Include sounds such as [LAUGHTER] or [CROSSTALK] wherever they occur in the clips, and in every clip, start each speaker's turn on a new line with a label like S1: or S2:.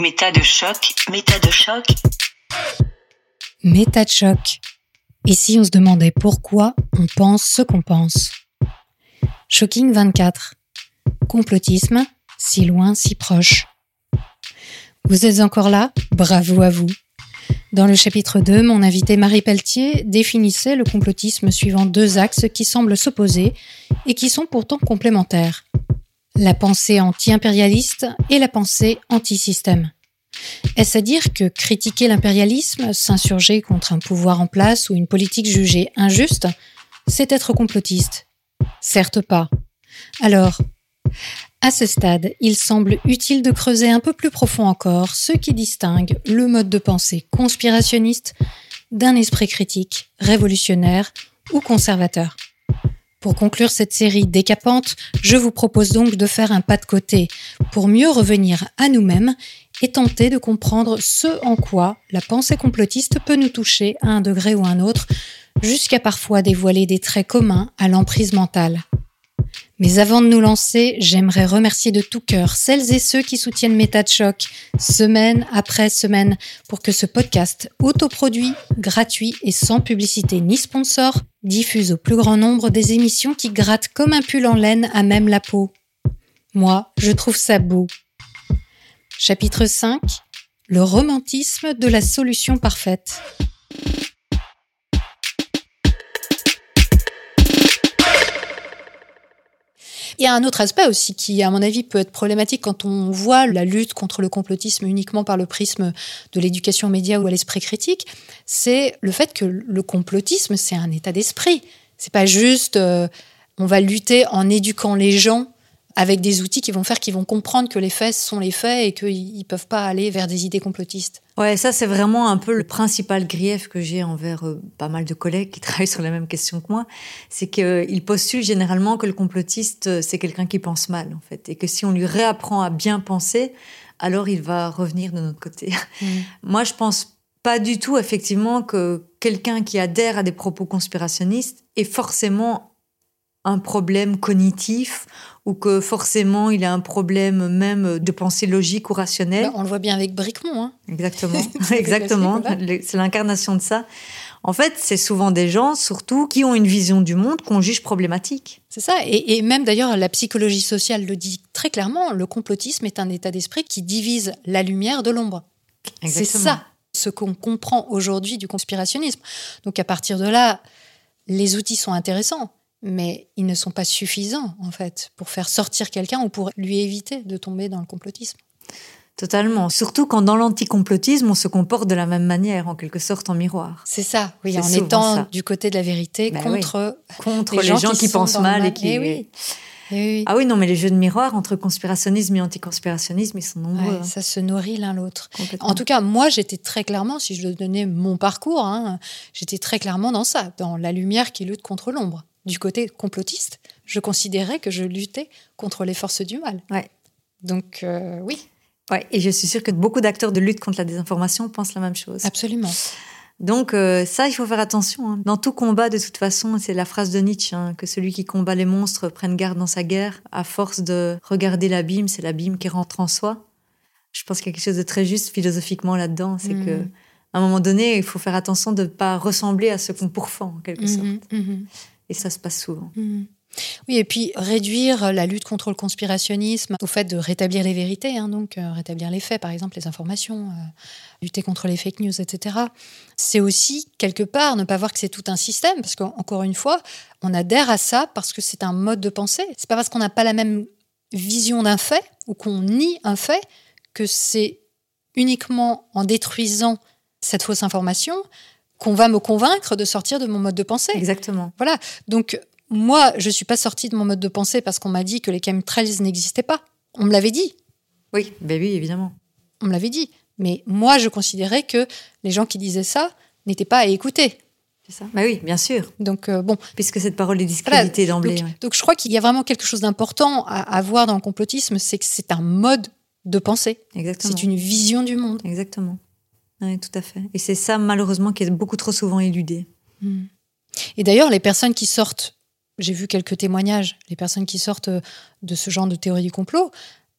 S1: Méta de choc, méta de choc.
S2: Méta de choc. Ici, on se demandait pourquoi on pense ce qu'on pense. Shocking 24. Complotisme, si loin, si proche. Vous êtes encore là? Bravo à vous. Dans le chapitre 2, mon invité Marie Pelletier définissait le complotisme suivant deux axes qui semblent s'opposer et qui sont pourtant complémentaires. La pensée anti-impérialiste et la pensée anti-système. Est-ce à dire que critiquer l'impérialisme, s'insurger contre un pouvoir en place ou une politique jugée injuste, c'est être complotiste? Certes pas. Alors, à ce stade, il semble utile de creuser un peu plus profond encore ce qui distingue le mode de pensée conspirationniste d'un esprit critique, révolutionnaire ou conservateur. Pour conclure cette série décapante, je vous propose donc de faire un pas de côté pour mieux revenir à nous-mêmes et tenter de comprendre ce en quoi la pensée complotiste peut nous toucher à un degré ou un autre, jusqu'à parfois dévoiler des traits communs à l'emprise mentale. Mais avant de nous lancer, j'aimerais remercier de tout cœur celles et ceux qui soutiennent Méta semaine après semaine pour que ce podcast autoproduit, gratuit et sans publicité ni sponsor diffuse au plus grand nombre des émissions qui grattent comme un pull en laine à même la peau. Moi, je trouve ça beau. Chapitre 5 Le romantisme de la solution parfaite. Il y a un autre aspect aussi qui, à mon avis, peut être problématique quand on voit la lutte contre le complotisme uniquement par le prisme de l'éducation média ou à l'esprit critique, c'est le fait que le complotisme, c'est un état d'esprit. C'est pas juste euh, on va lutter en éduquant les gens avec des outils qui vont faire qu'ils vont comprendre que les faits sont les faits et qu'ils ne peuvent pas aller vers des idées complotistes.
S3: Ouais, ça c'est vraiment un peu le principal grief que j'ai envers euh, pas mal de collègues qui [LAUGHS] travaillent sur la même question que moi, c'est qu'ils postulent généralement que le complotiste euh, c'est quelqu'un qui pense mal en fait, et que si on lui réapprend à bien penser, alors il va revenir de notre côté. [LAUGHS] Mmh. Moi je pense pas du tout effectivement que quelqu'un qui adhère à des propos conspirationnistes est forcément un problème cognitif ou que forcément il a un problème même de pensée logique ou rationnelle.
S2: Bah, on le voit bien avec Bricmont. Hein.
S3: Exactement, [LAUGHS] exactement. C'est l'incarnation de ça. En fait, c'est souvent des gens, surtout, qui ont une vision du monde qu'on juge problématique.
S2: C'est ça. Et, et même d'ailleurs, la psychologie sociale le dit très clairement, le complotisme est un état d'esprit qui divise la lumière de l'ombre. C'est ça ce qu'on comprend aujourd'hui du conspirationnisme. Donc à partir de là, les outils sont intéressants mais ils ne sont pas suffisants, en fait, pour faire sortir quelqu'un ou pour lui éviter de tomber dans le complotisme.
S3: Totalement. Surtout quand dans l'anticomplotisme, on se comporte de la même manière, en quelque sorte en miroir.
S2: C'est ça, oui, en étant du côté de la vérité ben contre,
S3: contre les, gens, qui, pensent mal et qui.
S2: Eh oui. Eh oui.
S3: Ah oui, non, mais les jeux de miroir entre conspirationnisme et anticonspirationnisme, ils sont nombreux. Hein.
S2: Ça se nourrit l'un l'autre. En tout cas, moi, j'étais très clairement, si je donnais mon parcours, hein, j'étais très clairement dans ça, dans la lumière qui lutte contre l'ombre du côté complotiste, je considérais que je luttais contre les forces du mal.
S3: Ouais.
S2: Donc euh, oui.
S3: Ouais, et je suis sûre que beaucoup d'acteurs de lutte contre la désinformation pensent la même chose.
S2: Absolument.
S3: Donc euh, ça, il faut faire attention. Hein. Dans tout combat, de toute façon, c'est la phrase de Nietzsche, hein, que celui qui combat les monstres prenne garde dans sa guerre. À force de regarder l'abîme, c'est l'abîme qui rentre en soi. Je pense qu'il y a quelque chose de très juste philosophiquement là-dedans. C'est qu'à que à un moment donné, il faut faire attention de ne pas ressembler à ce qu'on pourfend, en quelque mhm, sorte. Mhm. Et ça se passe souvent.
S2: Mmh. Oui, et puis réduire la lutte contre le conspirationnisme au fait de rétablir les vérités, hein, donc euh, rétablir les faits, par exemple les informations, euh, lutter contre les fake news, etc. C'est aussi quelque part ne pas voir que c'est tout un système, parce qu'encore une fois, on adhère à ça parce que c'est un mode de pensée. C'est pas parce qu'on n'a pas la même vision d'un fait ou qu'on nie un fait que c'est uniquement en détruisant cette fausse information qu'on va me convaincre de sortir de mon mode de pensée.
S3: Exactement.
S2: Voilà. Donc, moi, je ne suis pas sortie de mon mode de pensée parce qu'on m'a dit que les chemtrails n'existaient pas. On me l'avait dit.
S3: Oui, ben oui, évidemment.
S2: On me l'avait dit. Mais moi, je considérais que les gens qui disaient ça n'étaient pas à écouter.
S3: C'est ça bah oui, bien sûr.
S2: Donc, euh, bon.
S3: Puisque cette parole est discréditée d'emblée.
S2: Donc, je crois qu'il y a vraiment quelque chose d'important à, à voir dans le complotisme, c'est que c'est un mode de pensée.
S3: Exactement.
S2: C'est une vision du monde.
S3: Exactement. Oui, tout à fait. Et c'est ça, malheureusement, qui est beaucoup trop souvent éludé.
S2: Hmm. Et d'ailleurs, les personnes qui sortent, j'ai vu quelques témoignages, les personnes qui sortent de ce genre de théorie du complot,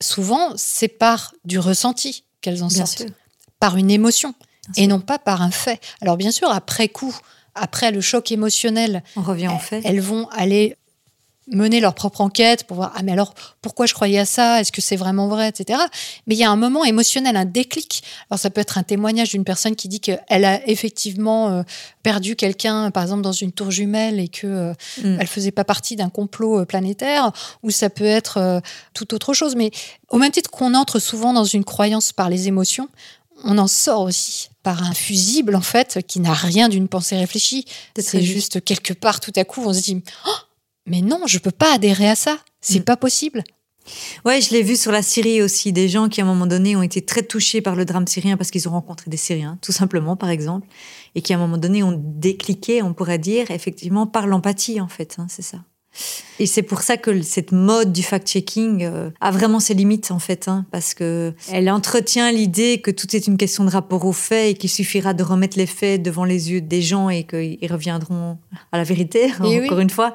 S2: souvent, c'est par du ressenti. qu'elles en
S3: Bien
S2: sortent.
S3: sûr.
S2: Par une émotion
S3: Bien
S2: et non pas par un fait. Alors bien sûr, après coup, après le choc émotionnel,
S3: On revient en fait.
S2: elles vont aller mener leur propre enquête pour voir ah mais alors pourquoi je croyais à ça? Est-ce que c'est vraiment vrai? Etc mais il y a un moment émotionnel un déclic. Alors ça peut être un témoignage d'une personne qui dit qu'elle a effectivement euh, perdu quelqu'un par exemple dans une tour jumelle et que euh,
S3: Mm.
S2: elle faisait pas partie d'un complot euh, planétaire. Ou ça peut être tout autre chose. Mais au même titre qu'on entre souvent dans une croyance par les émotions on en sort aussi par un fusible en fait qui n'a rien d'une pensée réfléchie.
S3: C'est juste
S2: quelque part tout à coup on se dit Oh, mais non, je peux pas adhérer à ça. C'est
S3: Mm.
S2: pas possible.
S3: Ouais, je l'ai vu sur la Syrie aussi, des gens qui à un moment donné ont été très touchés par le drame syrien parce qu'ils ont rencontré des Syriens, tout simplement par exemple, et qui à un moment donné ont décliqué, on pourrait dire, effectivement par l'empathie en fait, hein, c'est ça. Et c'est pour ça que cette mode du fact-checking euh, a vraiment ses limites en fait, hein, parce que elle entretient l'idée que tout est une question de rapport aux faits et qu'il suffira de remettre les faits devant les yeux des gens et qu'ils reviendront à la vérité,
S2: Et
S3: encore
S2: oui.
S3: une fois.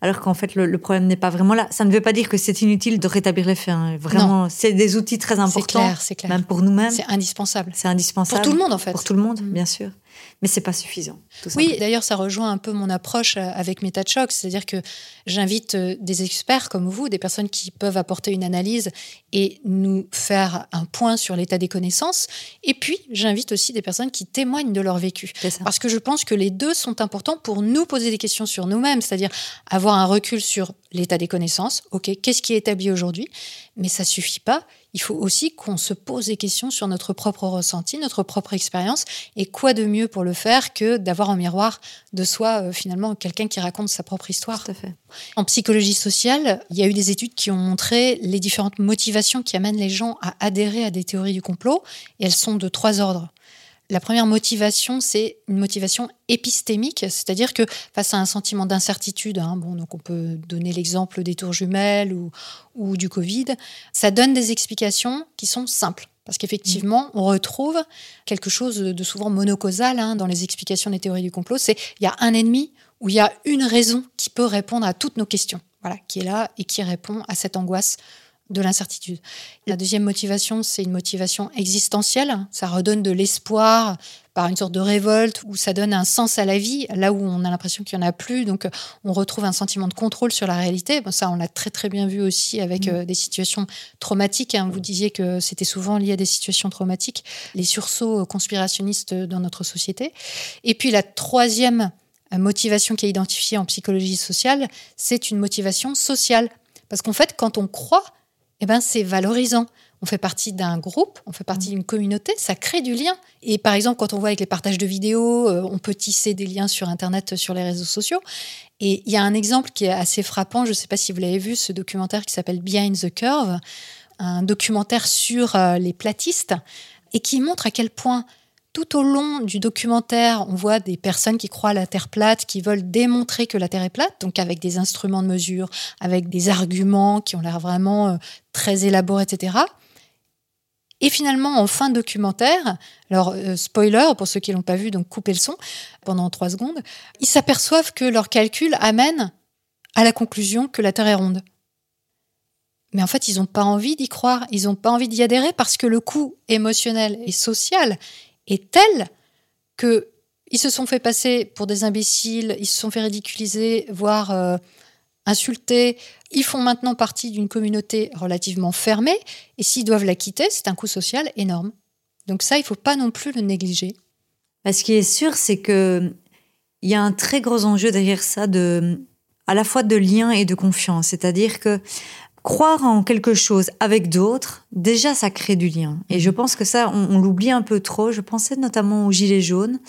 S3: Alors qu'en fait, le, le problème n'est pas vraiment là. Ça ne veut pas dire que c'est inutile de rétablir les faits. hein. Vraiment, c'est des outils très
S2: C'est
S3: importants,
S2: clair, c'est clair.
S3: même pour nous-mêmes.
S2: C'est indispensable.
S3: C'est indispensable.
S2: Pour tout le monde, en fait.
S3: Pour tout le monde,
S2: Mm.
S3: bien sûr. Mais c'est pas suffisant. tout
S2: Oui, d'ailleurs, ça rejoint un peu mon approche euh, avec MetaChoc, c'est-à-dire que j'invite euh, des experts comme vous, des personnes qui peuvent apporter une analyse et nous faire un point sur l'état des connaissances. Et puis, j'invite aussi des personnes qui témoignent de leur vécu. Parce que je pense que les deux sont importants pour nous poser des questions sur nous-mêmes, c'est-à-dire avoir un recul sur l'état des connaissances. OK, qu'est-ce qui est établi aujourd'hui? Mais ça suffit pas. Il faut aussi qu'on se pose des questions sur notre propre ressenti, notre propre expérience. Et quoi de mieux pour le faire que d'avoir en miroir de soi, euh, finalement, quelqu'un qui raconte sa propre histoire?
S3: Tout à fait.
S2: en psychologie sociale, il y a eu des études qui ont montré les différentes motivations qui amènent les gens à adhérer à des théories du complot, et elles sont de trois ordres. La première motivation, c'est une motivation épistémique, c'est-à-dire que face à un sentiment d'incertitude, hein, bon, donc on peut donner l'exemple des tours jumelles ou, ou du Covid, ça donne des explications qui sont simples. Parce qu'effectivement, on retrouve quelque chose de souvent monocausal hein, dans les explications des théories du complot. C'est il y a un ennemi où il y a une raison qui peut répondre à toutes nos questions, voilà, qui est là et qui répond à cette angoisse de l'incertitude. La deuxième motivation, c'est une motivation existentielle. Ça redonne de l'espoir par une sorte de révolte où ça donne un sens à la vie, là où on a l'impression qu'il n'y en a plus. Donc, on retrouve un sentiment de contrôle sur la réalité. Bon, ça, on l'a très, très bien vu aussi avec
S3: Mmh.
S2: euh, des situations traumatiques. hein. Vous disiez que c'était souvent lié à des situations traumatiques, les sursauts euh, conspirationnistes dans notre société. Et puis, la troisième euh, motivation qui est identifiée en psychologie sociale, c'est une motivation sociale. Parce qu'en fait, quand on croit, eh ben, c'est valorisant. On fait partie d'un groupe, on fait partie d'une communauté, ça crée du lien. Et par exemple, quand on voit avec les partages de vidéos, euh, on peut tisser des liens sur Internet, sur les réseaux sociaux. Et il y a un exemple qui est assez frappant, je ne sais pas si vous l'avez vu, ce documentaire qui s'appelle Behind the Curve, un documentaire sur euh, les platistes, et qui montre à quel point tout au long du documentaire, on voit des personnes qui croient à la Terre plate, qui veulent démontrer que la Terre est plate, donc avec des instruments de mesure, avec des arguments qui ont l'air vraiment euh, très élaborés, etc. Et finalement, en fin de documentaire, alors euh, spoiler pour ceux qui l'ont pas vu, donc coupez le son pendant trois secondes, ils s'aperçoivent que leurs calculs amènent à la conclusion que la Terre est ronde. Mais en fait, ils n'ont pas envie d'y croire, ils n'ont pas envie d'y adhérer parce que le coût émotionnel et social est tel que ils se sont fait passer pour des imbéciles, ils se sont fait ridiculiser, voire euh, insulter. Ils font maintenant partie d'une communauté relativement fermée, et s'ils doivent la quitter, c'est un coût social énorme. Donc ça, il faut pas non plus le négliger.
S3: Bah, ce qui est sûr, c'est que il y a un très gros enjeu derrière ça, à la fois de lien et de confiance. C'est-à-dire que croire en quelque chose avec d'autres, déjà, ça crée du lien. Et je pense que ça, on, on l'oublie un peu trop. Je pensais notamment aux Gilets jaunes.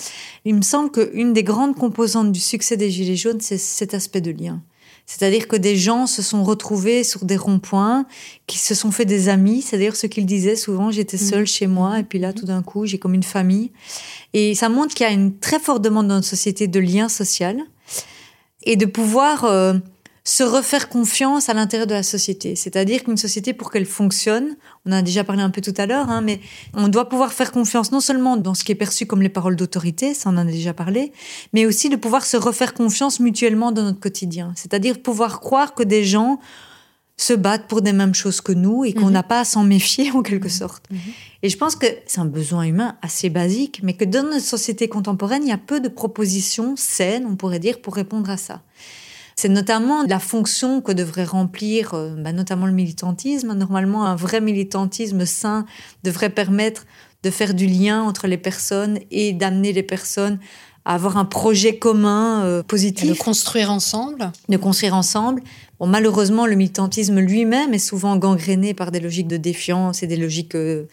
S3: Il me semble qu'une des grandes composantes du succès des Gilets jaunes, c'est cet aspect de lien. C'est-à-dire que des gens se sont retrouvés sur des ronds-points, qui se sont fait des amis. C'est d'ailleurs ce qu'ils disaient souvent. J'étais seule chez moi, et puis là, tout d'un coup, j'ai comme une famille. Et ça montre qu'il y a une très forte demande dans notre société de lien social et de pouvoir euh, se refaire confiance à l'intérieur de la société. C'est-à-dire qu'une société, pour qu'elle fonctionne, on en a déjà parlé un peu tout à l'heure, hein, mais on doit pouvoir faire confiance non seulement dans ce qui est perçu comme les paroles d'autorité, ça on en a déjà parlé, mais aussi de pouvoir se refaire confiance mutuellement dans notre quotidien. C'est-à-dire pouvoir croire que des gens se battent pour des mêmes choses que nous et qu'on
S2: Mhm.
S3: n'a pas à s'en méfier [LAUGHS] en quelque sorte.
S2: Mhm.
S3: Et je pense que c'est un besoin humain assez basique, mais que dans notre société contemporaine, il y a peu de propositions saines, on pourrait dire, pour répondre à ça. C'est notamment la fonction que devrait remplir, euh, bah, notamment le militantisme. Normalement, un vrai militantisme sain devrait permettre de faire du lien entre les personnes et d'amener les personnes à avoir un projet commun euh,
S2: Et
S3: positif
S2: de construire ensemble.
S3: de construire ensemble. Bon, malheureusement, le militantisme lui-même est souvent gangréné par des logiques de défiance et des logiques, euh,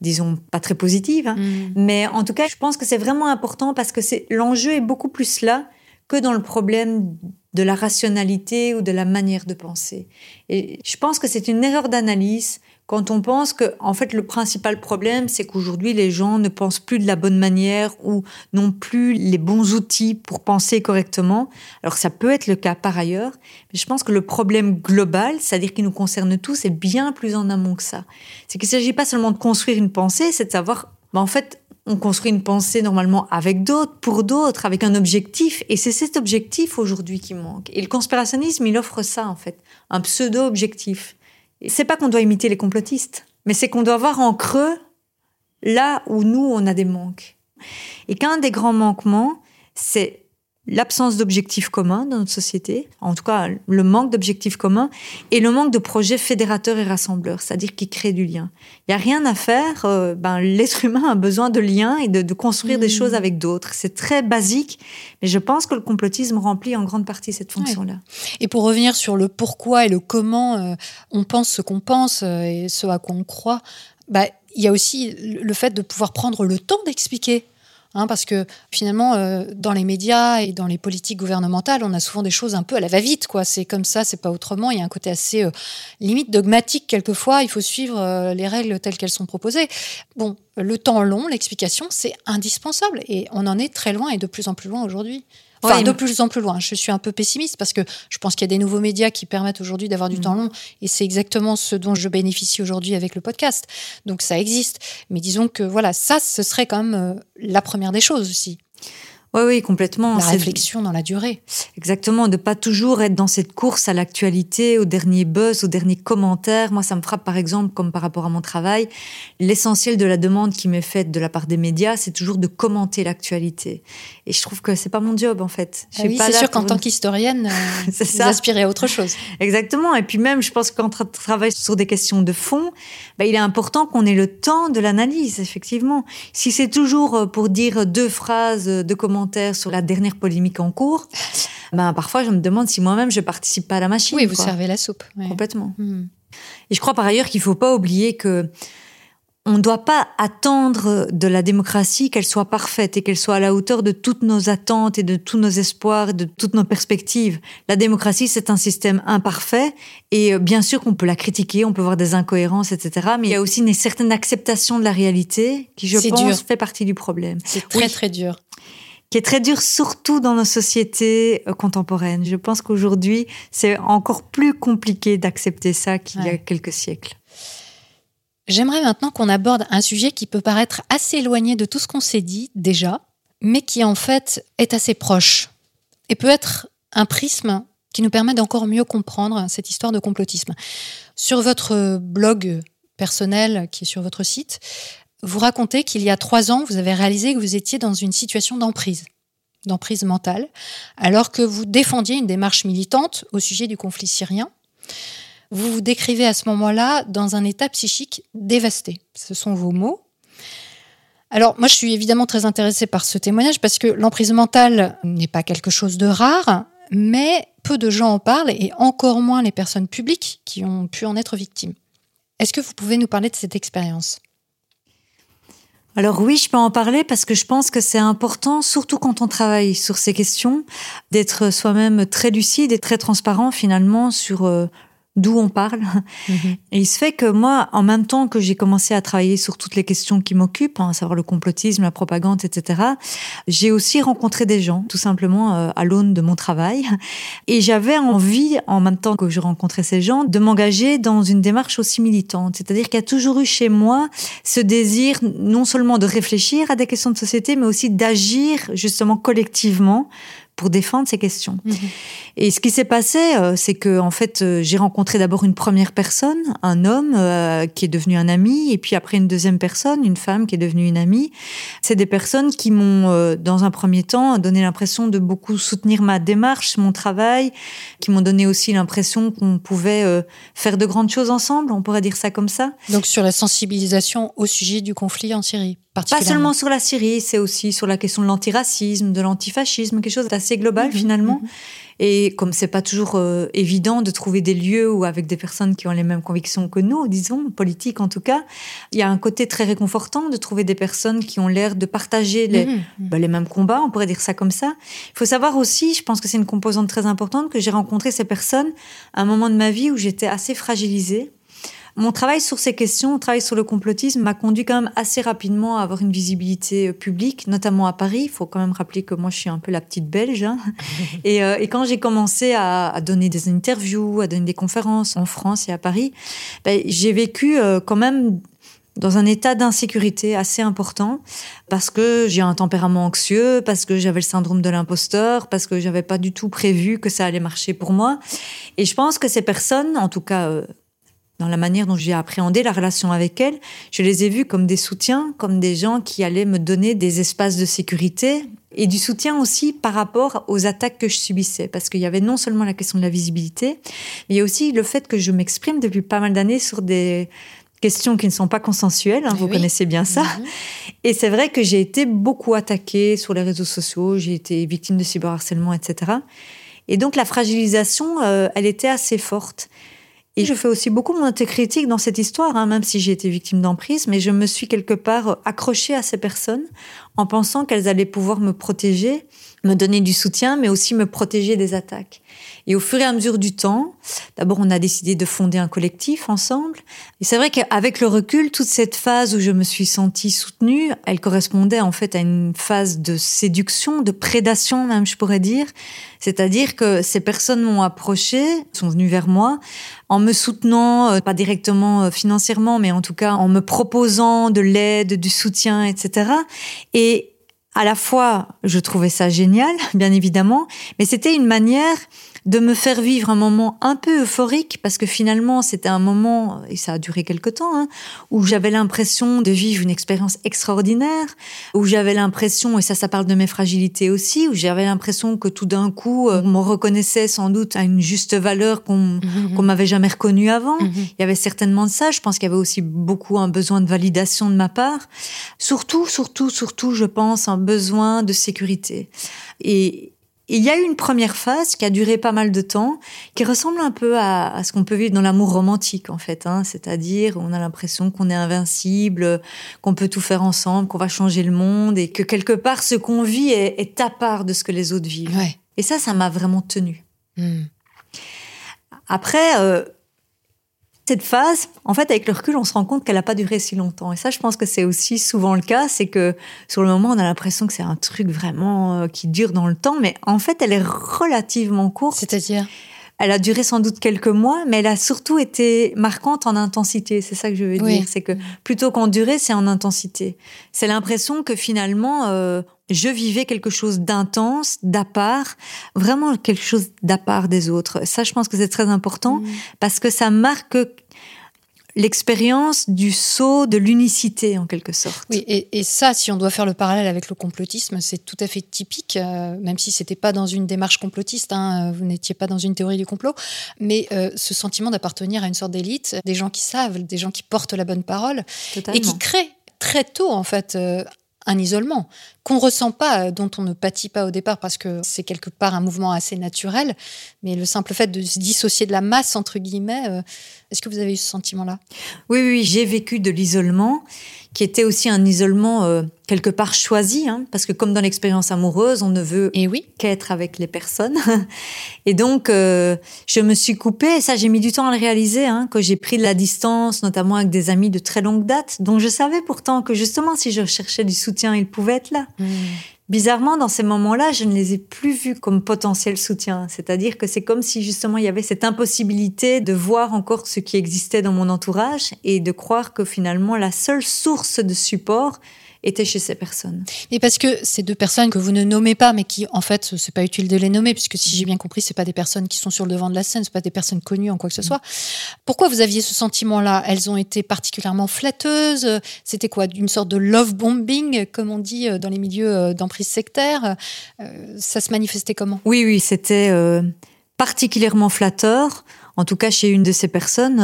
S3: disons, pas très positives. hein.
S2: Mm.
S3: Mais en tout cas, je pense que c'est vraiment important parce que l'enjeu est beaucoup plus là que dans le problème de la rationalité ou de la manière de penser. Et je pense que c'est une erreur d'analyse quand on pense que, en fait, le principal problème, c'est qu'aujourd'hui, les gens ne pensent plus de la bonne manière ou n'ont plus les bons outils pour penser correctement. Alors, ça peut être le cas par ailleurs, mais je pense que le problème global, c'est-à-dire qui nous concerne tous, est bien plus en amont que ça. C'est qu'il ne s'agit pas seulement de construire une pensée, c'est de savoir, bah, en fait, on construit une pensée normalement avec d'autres, pour d'autres, avec un objectif. Et c'est cet objectif aujourd'hui qui manque. Et le conspirationnisme, il offre ça, en fait, un pseudo-objectif. C'est pas qu'on doit imiter les complotistes, mais c'est qu'on doit voir en creux là où nous, on a des manques. Et qu'un des grands manquements, c'est l'absence d'objectifs communs dans notre société, en tout cas le manque d'objectifs communs, et le manque de projets fédérateurs et rassembleurs, c'est-à-dire qui créent du lien. Il n'y a rien à faire, euh, ben, l'être humain a besoin de liens et de, de construire des
S2: Mhm.
S3: choses avec d'autres. C'est très basique, mais je pense que le complotisme remplit en grande partie cette fonction-là.
S2: Et pour revenir sur le pourquoi et le comment euh, on pense ce qu'on pense euh, et ce à quoi on croit, bah, il y a aussi le fait de pouvoir prendre le temps d'expliquer. Hein, parce que finalement, euh, dans les médias et dans les politiques gouvernementales, on a souvent des choses un peu à la va-vite. quoi. C'est comme ça, c'est pas autrement. Il y a un côté assez euh, limite dogmatique quelquefois. Il faut suivre euh, les règles telles qu'elles sont proposées. Bon, le temps long, l'explication, c'est indispensable. Et on en est très loin et de plus en plus loin aujourd'hui. Enfin,
S3: Ouais,
S2: de plus en plus loin. Je suis un peu pessimiste parce que je pense qu'il y a des nouveaux médias qui permettent aujourd'hui d'avoir du
S3: Mhm.
S2: temps long et c'est exactement ce dont je bénéficie aujourd'hui avec le podcast. Donc ça existe. Mais disons que voilà, ça, ce serait quand même euh, la première des choses aussi.
S3: Oui, oui, complètement.
S2: La réflexion dans la durée.
S3: Exactement, de pas toujours être dans cette course à l'actualité, au dernier buzz, au dernier commentaire. Moi, ça me frappe par exemple, comme par rapport à mon travail, l'essentiel de la demande qui m'est faite de la part des médias, c'est toujours de commenter l'actualité. Et je trouve que c'est pas mon job en fait. Je
S2: Ah
S3: suis
S2: oui,
S3: pas
S2: c'est sûr qu'en tant qu'historienne, euh, [LAUGHS] vous
S3: ça.
S2: aspirez à autre chose.
S3: Exactement. Et puis même, je pense qu'en tra- travaille sur des questions de fond, ben, il est important qu'on ait le temps de l'analyse, effectivement. Si c'est toujours euh, pour dire deux phrases de commentaires sur la dernière polémique en cours, [LAUGHS] ben, parfois je me demande si moi-même je participe pas à la machine.
S2: Oui, vous
S3: quoi.
S2: servez la soupe. ouais.
S3: Complètement.
S2: Hmm.
S3: Et je crois par ailleurs qu'il faut pas oublier que on ne doit pas attendre de la démocratie qu'elle soit parfaite et qu'elle soit à la hauteur de toutes nos attentes et de tous nos espoirs et de toutes nos perspectives. La démocratie, c'est un système imparfait et euh, bien sûr qu'on peut la critiquer, on peut voir des incohérences, etc. Mais il y a aussi une certaine acceptation de la réalité qui, je pense,
S2: dur.
S3: fait partie du problème.
S2: C'est très
S3: Oui.
S2: très dur.
S3: Qui est très dur, surtout dans nos sociétés euh, contemporaines. Je pense qu'aujourd'hui, c'est encore plus compliqué d'accepter ça qu'il y a quelques siècles.
S2: J'aimerais maintenant qu'on aborde un sujet qui peut paraître assez éloigné de tout ce qu'on s'est dit déjà, mais qui en fait est assez proche et peut être un prisme qui nous permet d'encore mieux comprendre cette histoire de complotisme. Sur votre blog personnel qui est sur votre site, vous racontez qu'il y a trois ans, vous avez réalisé que vous étiez dans une situation d'emprise, d'emprise mentale, alors que vous défendiez une démarche militante au sujet du conflit syrien. Vous vous décrivez à ce moment-là dans un état psychique dévasté. Ce sont vos mots. Alors, moi, je suis évidemment très intéressée par ce témoignage parce que l'emprise mentale n'est pas quelque chose de rare, mais peu de gens en parlent et encore moins les personnes publiques qui ont pu en être victimes. Est-ce que vous pouvez nous parler de cette expérience?
S3: Alors oui, je peux en parler parce que je pense que c'est important, surtout quand on travaille sur ces questions, d'être soi-même très lucide et très transparent finalement sur euh, d'où on parle. Et il se fait que moi, en même temps que j'ai commencé à travailler sur toutes les questions qui m'occupent, hein, à savoir le complotisme, la propagande, etc., j'ai aussi rencontré des gens, tout simplement euh, à l'aune de mon travail. Et j'avais envie, en même temps que je rencontrais ces gens, de m'engager dans une démarche aussi militante. C'est-à-dire qu'il y a toujours eu chez moi ce désir non seulement de réfléchir à des questions de société, mais aussi d'agir justement collectivement pour défendre ces questions.
S2: Mhm.
S3: Et ce qui s'est passé, euh, c'est que en fait, euh, j'ai rencontré d'abord une première personne, un homme euh, qui est devenu un ami, et puis après une deuxième personne, une femme qui est devenue une amie. C'est des personnes qui m'ont, dans un premier temps, donné l'impression de beaucoup soutenir ma démarche, mon travail, qui m'ont donné aussi l'impression qu'on pouvait faire de grandes choses ensemble. On pourrait dire ça comme ça.
S2: Donc sur la sensibilisation au sujet du conflit en Syrie.
S3: Pas seulement sur la Syrie, c'est aussi sur la question de l'antiracisme, de l'antifascisme, quelque chose d'assez global mhm, finalement. Mhm. Et comme c'est pas toujours euh, évident de trouver des lieux où avec des personnes qui ont les mêmes convictions que nous, disons, politiques en tout cas, il y a un côté très réconfortant de trouver des personnes qui ont l'air de partager les, mhm, bah, les mêmes combats, on pourrait dire ça comme ça. Il faut savoir aussi, je pense que c'est une composante très importante, que j'ai rencontré ces personnes à un moment de ma vie où j'étais assez fragilisée mon travail sur ces questions, mon travail sur le complotisme m'a conduit quand même assez rapidement à avoir une visibilité euh, publique, notamment à Paris. Il faut quand même rappeler que moi, je suis un peu la petite belge. Hein. [LAUGHS] Euh, et, quand j'ai commencé à, donner des interviews, à donner des conférences en France et à Paris, ben, j'ai vécu euh, quand même dans un état d'insécurité assez important parce que j'ai un tempérament anxieux, parce que j'avais le syndrome de l'imposteur, parce que j'avais pas du tout prévu que ça allait marcher pour moi. Et je pense que ces personnes, en tout cas dans la manière dont j'ai appréhendé la relation avec elle, je les ai vus comme des soutiens, comme des gens qui allaient me donner des espaces de sécurité et du soutien aussi par rapport aux attaques que je subissais. Parce qu'il y avait non seulement la question de la visibilité, mais il y a aussi le fait que je m'exprime depuis pas mal d'années sur des questions qui ne sont pas consensuelles, hein, vous connaissez bien ça. Mhm. Et c'est vrai que j'ai été beaucoup attaquée sur les réseaux sociaux, j'ai été victime de cyberharcèlement, etc. Et donc la fragilisation, euh, elle était assez forte. Et je fais aussi beaucoup mon critique dans cette histoire, hein, même si j'ai été victime d'emprise, mais je me suis quelque part accrochée à ces personnes en pensant qu'elles allaient pouvoir me protéger, me donner du soutien, mais aussi me protéger des attaques. Et au fur et à mesure du temps, d'abord on a décidé de fonder un collectif ensemble. Et c'est vrai qu'avec le recul, toute cette phase où je me suis sentie soutenue, elle correspondait en fait à une phase de séduction, de prédation même, je pourrais dire. C'est-à-dire que ces personnes m'ont approché, sont venues vers moi en me soutenant, euh, pas directement euh, financièrement, mais en tout cas en me proposant de l'aide, du soutien, etc. Et à la fois, je trouvais ça génial, [LAUGHS] bien évidemment, mais c'était une manière de me faire vivre un moment un peu euphorique parce que finalement c'était un moment et ça a duré quelque temps hein, où j'avais l'impression de vivre une expérience extraordinaire où j'avais l'impression et ça ça parle de mes fragilités aussi où j'avais l'impression que tout d'un coup euh, on me reconnaissait sans doute à une juste valeur qu'on mmh, mmh. m'avait jamais reconnue avant. Mmh, il y avait certainement de ça. Je pense qu'il y avait aussi beaucoup un besoin de validation de ma part. Surtout surtout surtout je pense un besoin de sécurité. Et il y a eu une première phase qui a duré pas mal de temps, qui ressemble un peu à, ce qu'on peut vivre dans l'amour romantique, en fait. Hein. C'est-à-dire, on a l'impression qu'on est invincible, qu'on peut tout faire ensemble, qu'on va changer le monde, et que quelque part, ce qu'on vit est, à part de ce que les autres vivent. Et ça, ça m'a vraiment tenu. Hmm. Après, euh, cette phase, en fait, avec le recul, on se rend compte qu'elle n'a pas duré si longtemps. Et ça, je pense que c'est aussi souvent le cas, c'est que sur le moment, on a l'impression que c'est un truc vraiment euh, qui dure dans le temps, mais en fait, elle est relativement courte.
S2: C'est-à-dire?
S3: Elle a duré sans doute quelques mois, mais elle a surtout été marquante en intensité. C'est ça que je veux dire. C'est que plutôt qu'en durée, c'est en intensité. C'est l'impression que finalement, euh, je vivais quelque chose d'intense, d'à part, vraiment quelque chose d'à part des autres. Ça, je pense que c'est très important mm. parce que ça marque l'expérience du saut de l'unicité en quelque sorte.
S2: Oui, et, ça, si on doit faire le parallèle avec le complotisme, c'est tout à fait typique, euh, même si c'était pas dans une démarche complotiste, hein, euh, vous n'étiez pas dans une théorie du complot, mais euh, ce sentiment d'appartenir à une sorte d'élite, des gens qui savent, des gens qui portent la bonne parole et qui créent très tôt en fait un isolement qu'on ressent pas, dont on ne pâtit pas au départ parce que c'est quelque part un mouvement assez naturel, mais le simple fait de se dissocier de la masse entre guillemets, est-ce que vous avez eu ce sentiment-là?
S3: Oui, oui, j'ai vécu de l'isolement, qui était aussi un isolement euh, quelque part choisi, hein, parce que comme dans l'expérience amoureuse, on ne veut
S2: et oui.
S3: qu'être avec les personnes. [LAUGHS] et donc, euh, je me suis coupée, et ça, j'ai mis du temps à le réaliser, hein, que j'ai pris de la distance, notamment avec des amis de très longue date, dont je savais pourtant que justement, si je cherchais du soutien, ils pouvaient être là. Mmh. Bizarrement, dans ces moments-là, je ne les ai plus vus comme potentiel soutien. C'est-à-dire que c'est comme si justement il y avait cette impossibilité de voir encore ce qui existait dans mon entourage et de croire que finalement la seule source de support étaient chez ces personnes.
S2: Et parce que ces deux personnes que vous ne nommez pas, mais qui, en fait, c'est pas utile de les nommer, puisque si j'ai bien compris, c'est pas des personnes qui sont sur le devant de la scène, c'est pas des personnes connues en quoi que ce soit. Pourquoi vous aviez ce sentiment-là? Elles ont été particulièrement flatteuses? C'était quoi? Une sorte de love bombing, comme on dit euh, dans les milieux euh, d'emprise sectaire? Euh, ça se manifestait comment?
S3: Oui, oui, c'était particulièrement flatteur. En tout cas, chez une de ces personnes,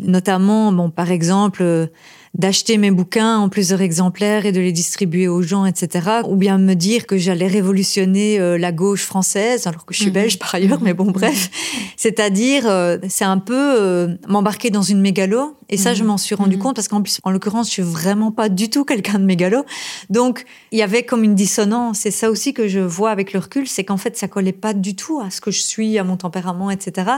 S3: notamment, bon, par exemple d'acheter mes bouquins en plusieurs exemplaires et de les distribuer aux gens, etc. Ou bien me dire que j'allais révolutionner euh, la gauche française, alors que je suis mhm. belge par ailleurs, mais bon, mhm. bref. C'est-à-dire, euh, c'est un peu euh, m'embarquer dans une mégalo. Et ça, je mhm. m'en suis rendu compte parce qu'en plus, en l'occurrence, je suis vraiment pas du tout quelqu'un de mégalo. Donc, il y avait comme une dissonance. Et ça aussi que je vois avec le recul, c'est qu'en fait, ça collait pas du tout à ce que je suis, à mon tempérament, etc.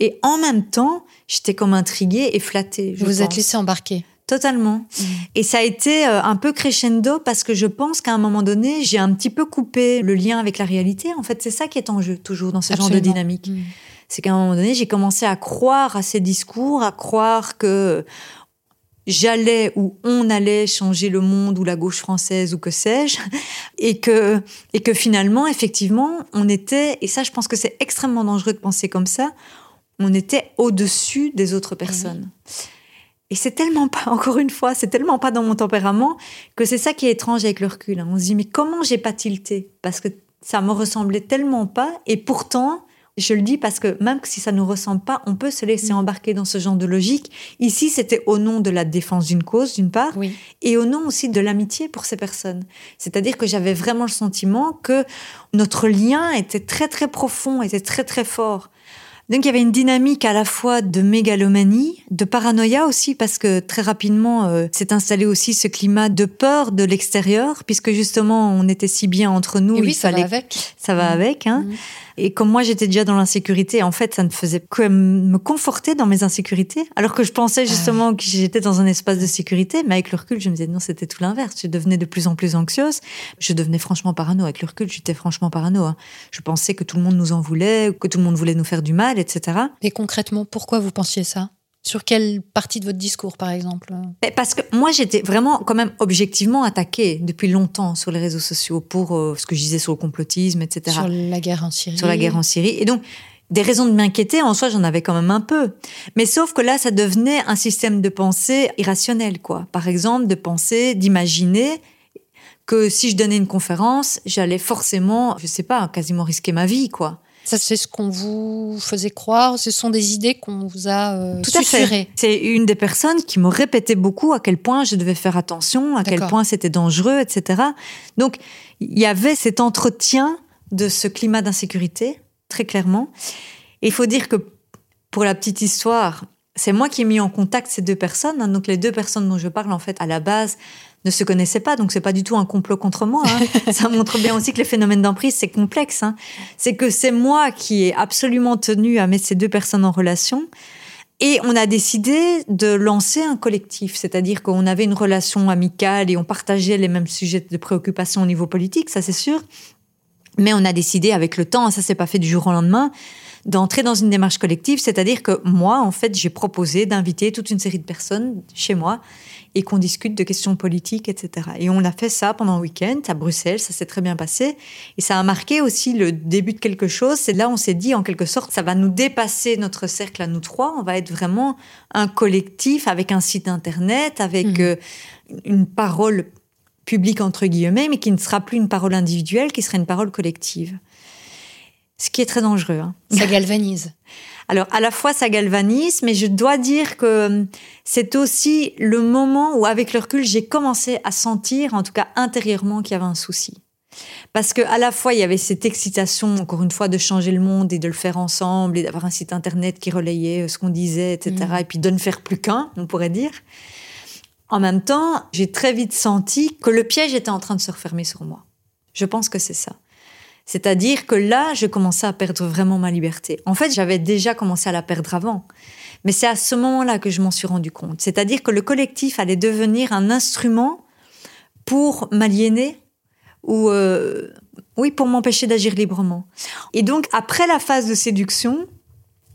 S3: Et en même temps, j'étais comme intriguée et flattée.
S2: Vous vous êtes laissé embarquer.
S3: Totalement. Mm. Et ça a été euh, un peu crescendo parce que je pense qu'à un moment donné, j'ai un petit peu coupé le lien avec la réalité. En fait, c'est ça qui est en jeu toujours dans ce genre de dynamique. Mm. C'est qu'à un moment donné, j'ai commencé à croire à ces discours, à croire que j'allais ou on allait changer le monde ou la gauche française ou que sais-je [LAUGHS] et que et que finalement effectivement on était et ça je pense que c'est extrêmement dangereux de penser comme ça on était au-dessus des autres personnes. Et c'est tellement pas, [LAUGHS] encore une fois, c'est tellement pas dans mon tempérament que c'est ça qui est étrange avec le recul. Hein. On se dit, mais comment j'ai pas tilté? Parce que ça me ressemblait tellement pas. Et pourtant, je le dis parce que même si ça ne nous ressemble pas, on peut se laisser mm. embarquer dans ce genre de logique. Ici, c'était au nom de la défense d'une cause, d'une part, et au nom aussi de l'amitié pour ces personnes. C'est-à-dire que j'avais vraiment le sentiment que notre lien était très très profond, était très très fort. Donc il y avait une dynamique à la fois de mégalomanie, de paranoïa aussi, parce que très rapidement euh, s'est installé aussi ce climat de peur de l'extérieur, puisque justement on était si bien entre nous.
S2: oui, ça va avec.
S3: Ça va mmh. avec. Hein. Mmh. Et comme moi, j'étais déjà dans l'insécurité, en fait, ça ne faisait que me conforter dans mes insécurités. Alors que je pensais justement ah. que j'étais dans un espace de sécurité, mais avec le recul, je me disais non, c'était tout l'inverse. Je devenais de plus en plus anxieuse. Je devenais franchement parano. Avec le recul, j'étais franchement parano. Hein. Je pensais que tout le monde nous en voulait, que tout le monde voulait nous faire du mal, etc.
S2: Et concrètement, pourquoi vous pensiez ça? Sur quelle partie de votre discours, par exemple?
S3: Parce que moi, j'étais vraiment quand même objectivement attaquée depuis longtemps sur les réseaux sociaux pour euh, ce que je disais sur le complotisme, etc.
S2: Sur la guerre en Syrie.
S3: Sur la guerre en Syrie. Et donc, des raisons de m'inquiéter, en soi, j'en avais quand même un peu. Mais sauf que là, ça devenait un système de pensée irrationnel, quoi. Par exemple, de penser, d'imaginer que si je donnais une conférence, j'allais forcément, je sais pas, quasiment risquer ma vie, quoi.
S2: Ça, c'est ce qu'on vous faisait croire. Ce sont des idées qu'on vous a euh,
S3: Tout à fait. C'est une des personnes qui me répétait beaucoup à quel point je devais faire attention, à quel point c'était dangereux, etc. Donc, il y avait cet entretien de ce climat d'insécurité, très clairement. Et il faut dire que, pour la petite histoire, c'est moi qui ai mis en contact ces deux personnes. Hein. Donc, les deux personnes dont je parle, en fait, à la base, ne se connaissaient pas, donc c'est pas du tout un complot contre moi. Hein. [LAUGHS] Ça montre bien aussi que les phénomènes d'emprise c'est complexe. Hein. C'est que c'est moi qui ai absolument tenu à mettre ces deux personnes en relation. Et on a décidé de lancer un collectif, c'est-à-dire qu'on avait une relation amicale et on partageait les mêmes sujets de préoccupation au niveau politique, ça c'est sûr. Mais on a décidé avec le temps, ça s'est pas fait du jour au lendemain, d'entrer dans une démarche collective, c'est-à-dire que moi, en fait, j'ai proposé d'inviter toute une série de personnes chez moi et qu'on discute de questions politiques, etc. Et on a fait ça pendant un week-end à Bruxelles, ça s'est très bien passé. Et ça a marqué aussi le début de quelque chose. C'est là on s'est dit, en quelque sorte, ça va nous dépasser notre cercle à nous trois. On va être vraiment un collectif avec un site internet, avec mmh. euh, une parole publique, entre guillemets, mais qui ne sera plus une parole individuelle, qui sera une parole collective. Ce qui est très dangereux. Hein. [LAUGHS]
S2: Ça galvanise.
S3: Alors, à la fois, ça galvanise, mais je dois dire que hum, c'est aussi le moment où, avec le recul, j'ai commencé à sentir, en tout cas intérieurement, qu'il y avait un souci. Parce que à la fois il y avait cette excitation, encore une fois, de changer le monde et de le faire ensemble et d'avoir un site internet qui relayait euh, ce qu'on disait, etc. Mmh. Et puis de ne faire plus qu'un, on pourrait dire. En même temps, j'ai très vite senti que le piège était en train de se refermer sur moi. Je pense que c'est ça. C'est-à-dire que là, je commençais à perdre vraiment ma liberté. En fait, j'avais déjà commencé à la perdre avant. Mais c'est à ce moment-là que je m'en suis rendu compte. C'est-à-dire que le collectif allait devenir un instrument pour m'aliéner ou, euh, oui, pour m'empêcher d'agir librement. Et donc, après la phase de séduction,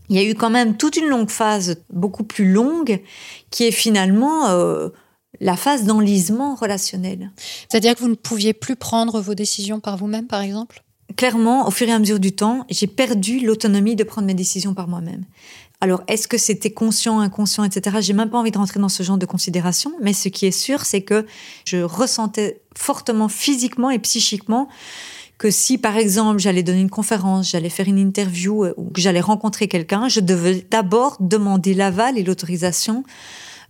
S3: il y a eu quand même toute une longue phase, beaucoup plus longue, qui est finalement euh, la phase d'enlisement relationnel.
S2: C'est-à-dire que vous ne pouviez plus prendre vos décisions par vous-même, par exemple?
S3: Clairement, au fur et à mesure du temps, j'ai perdu l'autonomie de prendre mes décisions par moi-même. Alors, est-ce que c'était conscient, inconscient, etc. J'ai même pas envie de rentrer dans ce genre de considération, mais ce qui est sûr, c'est que je ressentais fortement physiquement et psychiquement que si, par exemple, j'allais donner une conférence, j'allais faire une interview euh, ou que j'allais rencontrer quelqu'un, je devais d'abord demander l'aval et l'autorisation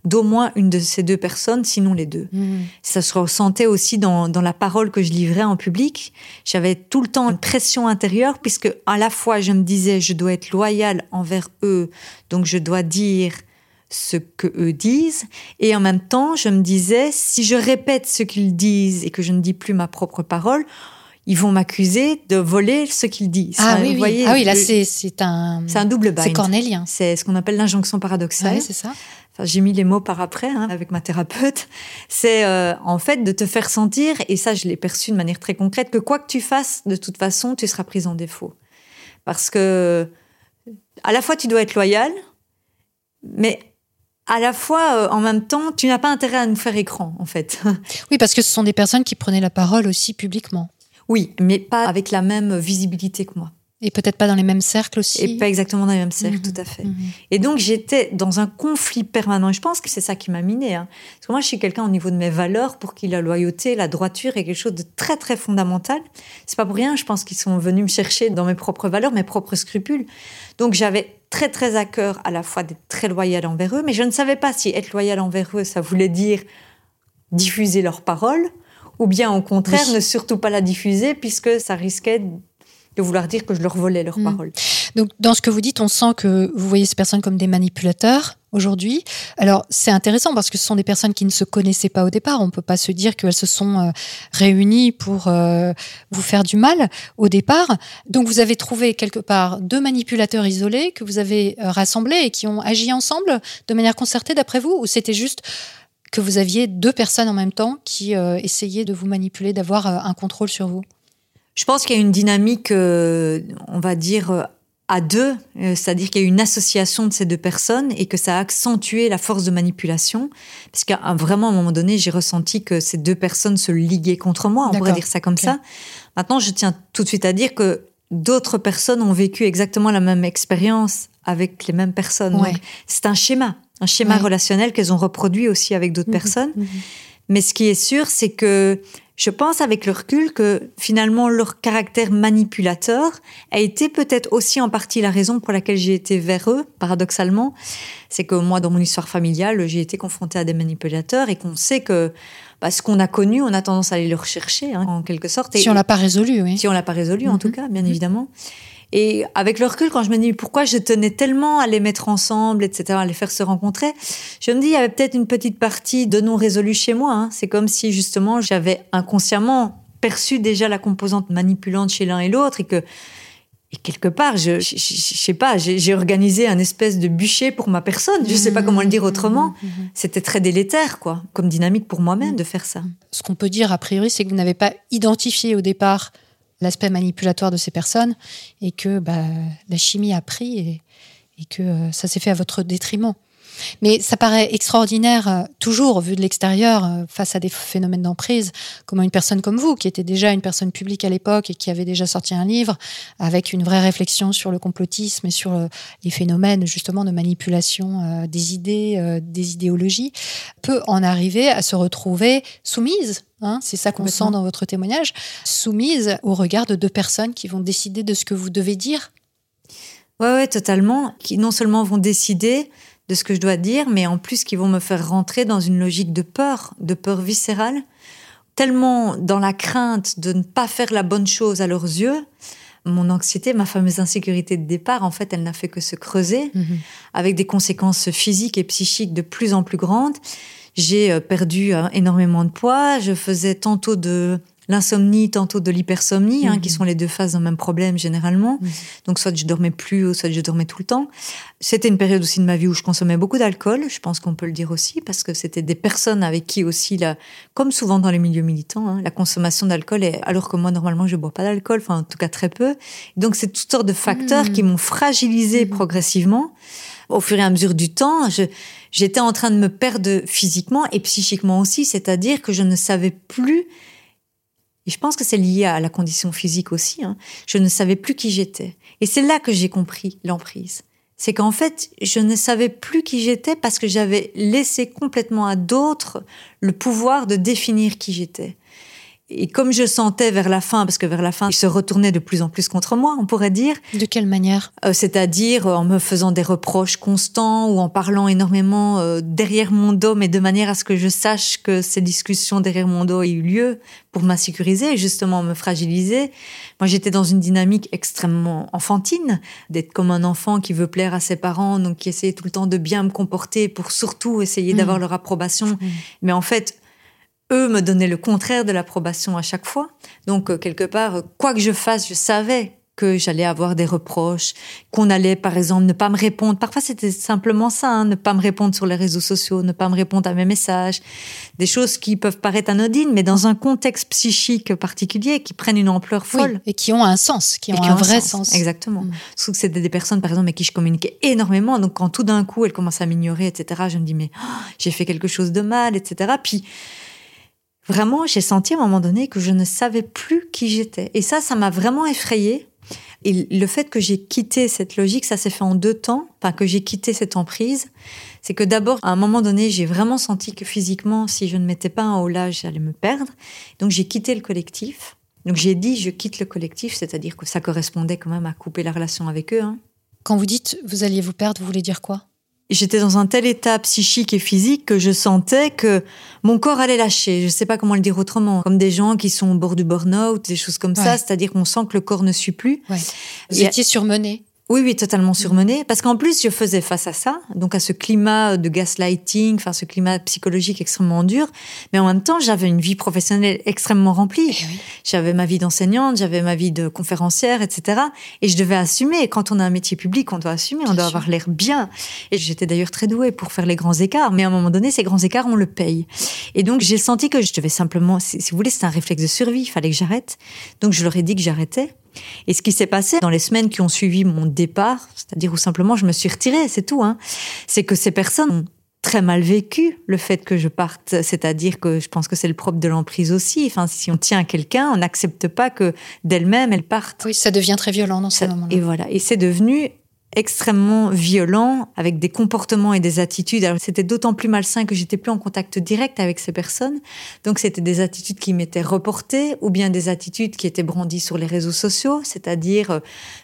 S3: d'au moins une de ces deux personnes, sinon les deux.
S2: Mmh.
S3: Ça se ressentait aussi dans, dans la parole que je livrais en public. J'avais tout le temps une pression intérieure puisque à la fois je me disais je dois être loyale envers eux, donc je dois dire ce que eux disent et en même temps je me disais si je répète ce qu'ils disent et que je ne dis plus ma propre parole ils vont m'accuser de voler ce qu'ils disent.
S2: Ah
S3: Enfin,
S2: oui,
S3: vous
S2: oui.
S3: voyez,
S2: ah oui, là, c'est c'est un...
S3: c'est un double bind.
S2: C'est cornélien.
S3: C'est ce qu'on appelle l'injonction paradoxale.
S2: Ouais, c'est ça.
S3: Enfin, j'ai mis les mots par après hein, avec ma thérapeute. C'est euh, en fait de te faire sentir, et ça je l'ai perçu de manière très concrète, que quoi que tu fasses, de toute façon, tu seras prise en défaut. Parce que à la fois tu dois être loyal, mais à la fois, euh, en même temps, tu n'as pas intérêt à nous faire écran, en fait. [LAUGHS]
S2: Oui, parce que ce sont des personnes qui prenaient la parole aussi publiquement.
S3: oui, mais pas avec la même visibilité que moi.
S2: Et peut-être pas dans les mêmes cercles aussi.
S3: Et pas exactement dans les mêmes cercles,
S2: Mhm.
S3: tout à fait.
S2: Mhm.
S3: Et donc, j'étais dans un conflit permanent. Et je pense que c'est ça qui m'a minée. Hein. Parce que moi, je suis quelqu'un au niveau de mes valeurs pour qui la loyauté, la droiture est quelque chose de très, très fondamental. C'est pas pour rien, je pense qu'ils sont venus me chercher dans mes propres valeurs, mes propres scrupules. Donc, j'avais très, très à cœur à la fois d'être très loyale envers eux, mais je ne savais pas si être loyale envers eux, ça voulait dire diffuser leurs paroles, ou bien au contraire,
S2: Oui.
S3: ne surtout pas la diffuser, puisque ça risquait de vouloir dire que je leur volais leurs
S2: Mhm.
S3: paroles.
S2: Donc, dans ce que vous dites, on sent que vous voyez ces personnes comme des manipulateurs aujourd'hui. Alors, c'est intéressant parce que ce sont des personnes qui ne se connaissaient pas au départ. On ne peut pas se dire qu'elles se sont euh, réunies pour euh, vous faire du mal au départ. Donc, vous avez trouvé quelque part deux manipulateurs isolés que vous avez euh, rassemblés et qui ont agi ensemble de manière concertée, d'après vous Ou c'était juste que vous aviez deux personnes en même temps qui essayaient de vous manipuler, d'avoir un contrôle sur vous?
S3: Je pense qu'il y a une dynamique, euh, on va dire, euh, à deux, euh, c'est-à-dire qu'il y a eu une association de ces deux personnes et que ça a accentué la force de manipulation. Parce qu'à vraiment, à un moment donné, j'ai ressenti que ces deux personnes se liguaient contre moi, on pourrait dire ça comme ça. Maintenant, je tiens tout de suite à dire que d'autres personnes ont vécu exactement la même expérience avec les mêmes personnes.
S2: Ouais.
S3: C'est un schéma, un schéma
S2: Ouais.
S3: relationnel qu'elles ont reproduit aussi avec d'autres
S2: Mhm,
S3: personnes.
S2: mhm.
S3: Mais ce qui est sûr, c'est que je pense avec le recul que finalement leur caractère manipulateur a été peut-être aussi en partie la raison pour laquelle j'ai été vers eux, paradoxalement. C'est que moi, dans mon histoire familiale, j'ai été confrontée à des manipulateurs et qu'on sait que bah, ce qu'on a connu, on a tendance à aller le rechercher, hein, en quelque sorte. Et-
S2: Si on l'a pas résolu, oui.
S3: si on l'a pas résolu, en
S2: Mhm.
S3: tout cas, bien
S2: Mhm.
S3: évidemment. Et avec le recul, quand je me dis pourquoi je tenais tellement à les mettre ensemble, etc., à les faire se rencontrer, je me dis il y avait peut-être une petite partie de non résolu chez moi. hein. C'est comme si justement j'avais inconsciemment perçu déjà la composante manipulante chez l'un et l'autre et que et quelque part, je, je, je- je sais pas, j'ai organisé un espèce de bûcher pour ma personne. Je sais pas comment le dire autrement.
S2: Mhm, mhm.
S3: C'était très délétère, quoi, comme dynamique pour moi-même de faire ça.
S2: Ce qu'on peut dire a priori, c'est que vous n'avez pas identifié au départ l'aspect manipulatoire de ces personnes et que bah, la chimie a pris et, que euh, ça s'est fait à votre détriment. Mais ça paraît extraordinaire, euh, toujours vu de l'extérieur, euh, face à des phénomènes d'emprise, comment une personne comme vous, qui était déjà une personne publique à l'époque et qui avait déjà sorti un livre avec une vraie réflexion sur le complotisme et sur les phénomènes justement de manipulation des idées, des idéologies, peut en arriver à se retrouver soumise. Hein, c'est ça qu'on sent dans votre témoignage, soumise au regard de deux personnes qui vont décider de ce que vous devez dire.
S3: Ouais, ouais, totalement. Qui non seulement vont décider de ce que je dois dire, mais en plus qui vont me faire rentrer dans une logique de peur, de peur viscérale, tellement dans la crainte de ne pas faire la bonne chose à leurs yeux. Mon anxiété, ma fameuse insécurité de départ, en fait, elle n'a fait que se creuser avec des conséquences physiques et psychiques de plus en plus grandes. J'ai euh, perdu euh, énormément de poids. Je faisais tantôt de l'insomnie, tantôt de l'hypersomnie, hein,
S2: Mhm.
S3: qui sont les deux phases d'un même problème généralement.
S2: Mhm.
S3: Donc soit je dormais plus, soit je dormais tout le temps. C'était une période aussi de ma vie où je consommais beaucoup d'alcool. Je pense qu'on peut le dire aussi parce que c'était des personnes avec qui aussi, la, comme souvent dans les milieux militants, hein, la consommation d'alcool est alors que moi normalement je bois pas d'alcool, enfin en tout cas très peu. Donc c'est toutes sortes de facteurs
S2: Mhm.
S3: qui m'ont fragilisé
S2: Mhm.
S3: progressivement Au fur et à mesure du temps, j'étais en train de me perdre physiquement et psychiquement aussi, c'est-à-dire que je ne savais plus, et je pense que c'est lié à la condition physique aussi, hein, je ne savais plus qui j'étais. Et c'est là que j'ai compris l'emprise. C'est qu'en fait, je ne savais plus qui j'étais parce que j'avais laissé complètement à d'autres le pouvoir de définir qui j'étais. Et comme je sentais vers la fin, parce que vers la fin, il se retournait de plus en plus contre moi, on pourrait dire.
S2: De quelle manière?
S3: Euh, C'est-à-dire en me faisant des reproches constants ou en parlant énormément euh, derrière mon dos, mais de manière à ce que je sache que ces discussions derrière mon dos aient eu lieu pour m'insécuriser et justement me fragiliser. Moi, j'étais dans une dynamique extrêmement enfantine, d'être comme un enfant qui veut plaire à ses parents, donc qui essayait tout le temps de bien me comporter pour surtout essayer d'avoir mmh. leur approbation. Mmh. Mais en fait, eux me donnaient le contraire de l'approbation à chaque fois. Donc, euh, quelque part, euh, quoi que je fasse, je savais que j'allais avoir des reproches, qu'on allait, par exemple, ne pas me répondre. Parfois, c'était simplement ça, hein, ne pas me répondre sur les réseaux sociaux, ne pas me répondre à mes messages. Des choses qui peuvent paraître anodines, mais dans un contexte psychique particulier, qui prennent une ampleur folle.
S2: et qui ont un sens, qui ont un vrai sens.
S3: Exactement. Mm. Sauf que c'était des personnes, par exemple, avec qui je communiquais énormément. Donc, quand tout d'un coup, elles commencent à m'ignorer, etc., je me dis, mais oh, j'ai fait quelque chose de mal, etc. Puis, Vraiment, j'ai senti à un moment donné que je ne savais plus qui j'étais. Et ça, ça m'a vraiment effrayée. Et le fait que j'ai quitté cette logique, ça s'est fait en deux temps, enfin que j'ai quitté cette emprise, c'est que d'abord, à un moment donné, j'ai vraiment senti que physiquement, si je ne mettais pas un haut là, j'allais me perdre. Donc j'ai quitté le collectif. Donc j'ai dit, je quitte le collectif, c'est-à-dire que ça correspondait quand même à couper la relation avec eux. Hein.
S2: Quand vous dites vous alliez vous perdre, vous voulez dire quoi?
S3: J'étais dans un tel état psychique et physique que je sentais que mon corps allait lâcher. Je sais pas comment le dire autrement. Comme des gens qui sont au bord du burn-out, des choses comme ça. C'est-à-dire qu'on sent que le corps ne suit plus.
S2: Vous étiez surmené.
S3: Oui, oui, totalement surmenée. Parce qu'en plus, je faisais face à ça, donc à ce climat de gaslighting, enfin ce climat psychologique extrêmement dur. Mais en même temps, j'avais une vie professionnelle extrêmement remplie. Eh j'avais ma vie d'enseignante, j'avais ma vie de conférencière, etc. Et je devais assumer. quand on a un métier public, on doit assumer, on doit avoir l'air bien. Et j'étais d'ailleurs très douée pour faire les grands écarts. Mais à un moment donné, ces grands écarts, on le paye. Et donc, j'ai senti que je devais simplement, si vous voulez, c'est un réflexe de survie. Il fallait que j'arrête. Donc, je leur ai dit que j'arrêtais. Et ce qui s'est passé dans les semaines qui ont suivi mon départ, c'est-à-dire où simplement je me suis retirée, c'est tout, hein, c'est que ces personnes ont très mal vécu le fait que je parte, c'est-à-dire que je pense que c'est le propre de l'emprise aussi. Enfin, si on tient à quelqu'un, on n'accepte pas que d'elle-même elle parte.
S2: Oui, ça devient très violent dans ce moment-là.
S3: Et voilà, et c'est devenu extrêmement violent, avec des comportements et des attitudes. C'était d'autant plus malsain que j'étais plus en contact direct avec ces personnes. Donc c'était des attitudes qui m'étaient reportées ou bien des attitudes qui étaient brandies sur les réseaux sociaux, c'est-à-dire euh,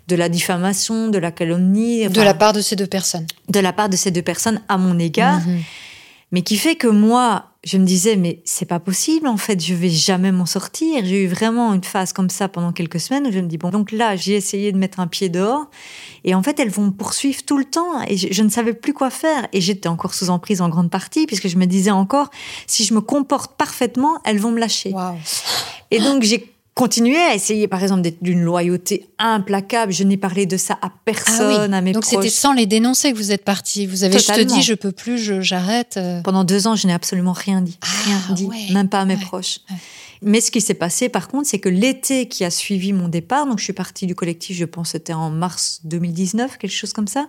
S3: de la diffamation, de la calomnie.
S2: de la part de ces deux personnes.
S3: De la part de ces deux personnes à mon égard. Mhm. Mais qui fait que moi, je me disais, mais c'est pas possible, en fait, je vais jamais m'en sortir. J'ai eu vraiment une phase comme ça pendant quelques semaines où je me dis, bon, donc là, j'ai essayé de mettre un pied dehors. Et en fait, elles vont me poursuivre tout le temps. Et je, ne savais plus quoi faire. Et j'étais encore sous emprise en grande partie, puisque je me disais encore, si je me comporte parfaitement, elles vont me lâcher. Et donc, j'ai continué à essayer, par exemple, d'être d'une loyauté implacable. Je n'ai parlé de ça à personne,
S2: ah
S3: à mes
S2: Donc c'était sans les dénoncer que vous êtes parti. Vous avez juste dit, je peux plus, j'arrête.
S3: Euh. Pendant deux ans, je n'ai absolument rien dit.
S2: Ah,
S3: rien dit, même pas à mes proches. Mais ce qui s'est passé, par contre, c'est que l'été qui a suivi mon départ, donc je suis partie du collectif, je pense c'était en mars 2019, quelque chose comme ça.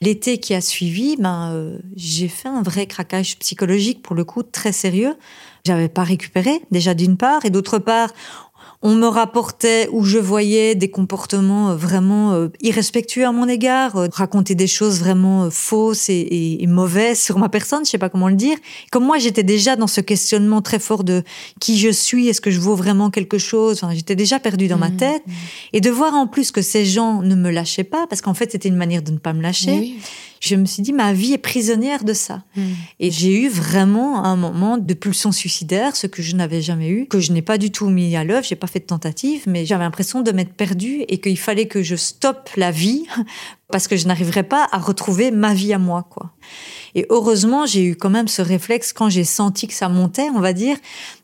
S3: L'été qui a suivi, ben, euh, j'ai fait un vrai craquage psychologique, pour le coup, très sérieux. J'avais pas récupéré, déjà d'une part, et d'autre part, on me rapportait ou je voyais des comportements euh, vraiment euh, irrespectueux à mon égard, euh, raconter des choses vraiment fausses et, mauvaises sur ma personne, je sais pas comment le dire. Comme moi, j'étais déjà dans ce questionnement très fort de qui je suis, est-ce que je vaux vraiment quelque chose? Enfin, j'étais déjà perdue dans ma mmh, tête, mmh. et de voir en plus que ces gens ne me lâchaient pas, parce qu'en fait, c'était une manière de ne pas me lâcher je me suis dit, ma vie est prisonnière de ça. Hmm. Et j'ai eu vraiment un moment de pulsion suicidaire, ce que je n'avais jamais eu, que je n'ai pas du tout mis à l'œuvre, j'ai pas fait de tentative, mais j'avais l'impression de m'être perdue et qu'il fallait que je stoppe la vie parce que je n'arriverais pas à retrouver ma vie à moi, quoi. Et heureusement, j'ai eu quand même ce réflexe quand j'ai senti que ça montait, on va dire,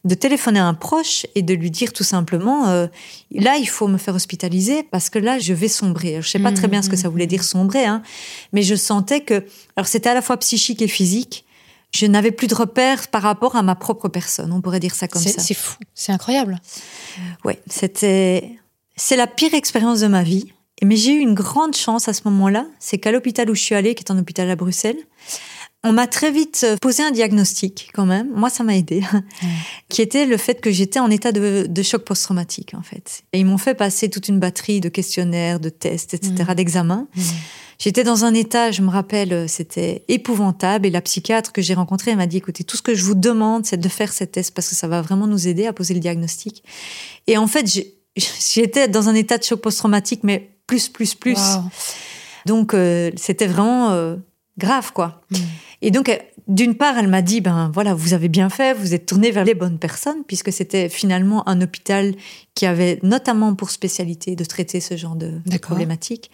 S3: de téléphoner à un proche et de lui dire tout simplement, euh, là, il faut me faire hospitaliser parce que là, je vais sombrer. Je sais pas très bien ce que ça voulait dire sombrer, hein, mais je sentais que, alors c'était à la fois psychique et physique. Je n'avais plus de repères par rapport à ma propre personne. On pourrait dire ça comme ça.
S2: C'est fou, c'est incroyable.
S3: Ouais, c'était, c'est la pire expérience de ma vie. Mais j'ai eu une grande chance à ce moment-là, c'est qu'à l'hôpital où je suis allée, qui est un hôpital à Bruxelles, on m'a très vite posé un diagnostic quand même. Moi, ça m'a aidé, [LAUGHS] qui était le fait que j'étais en état de, choc post-traumatique en fait. Et ils m'ont fait passer toute une batterie de questionnaires, de tests, etc., mmh. d'examens. Mmh. J'étais dans un état, je me rappelle, c'était épouvantable. Et la psychiatre que j'ai rencontrée, elle m'a dit, écoutez, tout ce que je vous demande, c'est de faire cette test parce que ça va vraiment nous aider à poser le diagnostic. Et en fait, [LAUGHS] j'étais dans un état de choc post-traumatique, mais plus, plus, plus. Donc, euh, c'était vraiment euh, grave, quoi. Mm. Et donc, d'une part, elle m'a dit, ben voilà, vous avez bien fait, vous êtes tourné vers les bonnes personnes, puisque c'était finalement un hôpital qui avait notamment pour spécialité de traiter ce genre de, de problématiques.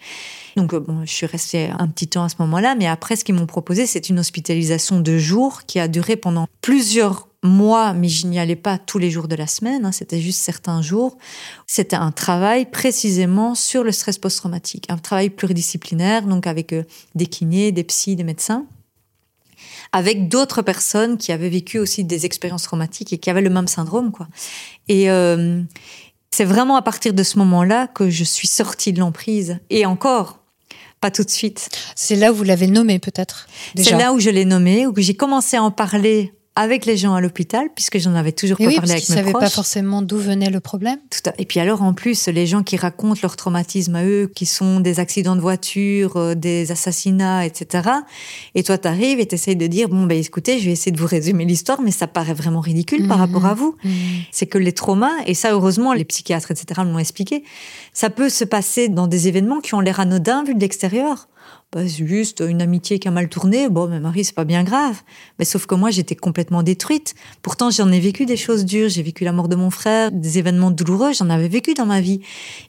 S3: Donc, euh, bon, je suis restée un petit temps à ce moment-là, mais après, ce qu'ils m'ont proposé, c'est une hospitalisation de jour qui a duré pendant plusieurs mois, mais je n'y allais pas tous les jours de la semaine, hein, c'était juste certains jours. C'était un travail précisément sur le stress post-traumatique, un travail pluridisciplinaire, donc avec euh, des kinés, des psys, des médecins avec d'autres personnes qui avaient vécu aussi des expériences traumatiques et qui avaient le même syndrome, quoi. Et euh, c'est vraiment à partir de ce moment-là que je suis sortie de l'emprise. Et encore, pas tout de suite.
S2: C'est là où vous l'avez nommé peut-être
S3: C'est là où je l'ai nommé, où j'ai commencé à en parler avec les gens à l'hôpital, puisque j'en avais toujours pas parlé avec mes proches.
S2: ne savaient pas forcément d'où venait le problème.
S3: Tout Et puis alors, en plus, les gens qui racontent leur traumatisme à eux, qui sont des accidents de voiture, euh, des assassinats, etc. Et toi, tu arrives et tu essayes de dire, bon, ben écoutez, je vais essayer de vous résumer l'histoire, mais ça paraît vraiment ridicule par mhm. rapport à vous. Mhm. C'est que les traumas, et ça, heureusement, les psychiatres, etc., m'ont expliqué, ça peut se passer dans des événements qui ont l'air anodins vu de l'extérieur bah, juste une amitié qui a mal tourné, bon, mais Marie, c'est pas bien grave. Mais sauf que moi, j'étais complètement détruite. Pourtant, j'en ai vécu des choses dures. J'ai vécu la mort de mon frère, des événements douloureux, j'en avais vécu dans ma vie.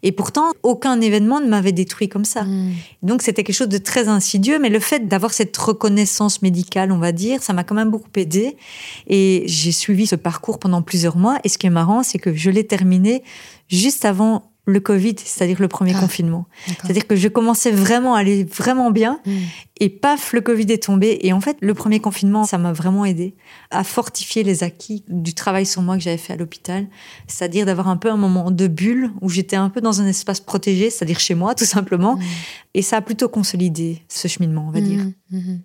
S3: Et pourtant, aucun événement ne m'avait détruit comme ça. Hmm. Donc, c'était quelque chose de très insidieux, mais le fait d'avoir cette reconnaissance médicale, on va dire, ça m'a quand même beaucoup aidé. Et j'ai suivi ce parcours pendant plusieurs mois. Et ce qui est marrant, c'est que je l'ai terminé juste avant le Covid, c'est-à-dire le premier ah, confinement. C'est-à-dire que je commençais vraiment à aller vraiment bien hmm. et paf, le Covid est tombé. Et en fait, le premier confinement, ça m'a vraiment aidé à fortifier les acquis du travail sur moi que j'avais fait à l'hôpital. C'est-à-dire d'avoir un peu un moment de bulle où j'étais un peu dans un espace protégé, c'est-à-dire chez moi, [LAUGHS] tout simplement. Hmm. Et ça a plutôt consolidé ce cheminement, on va dire. Hmm,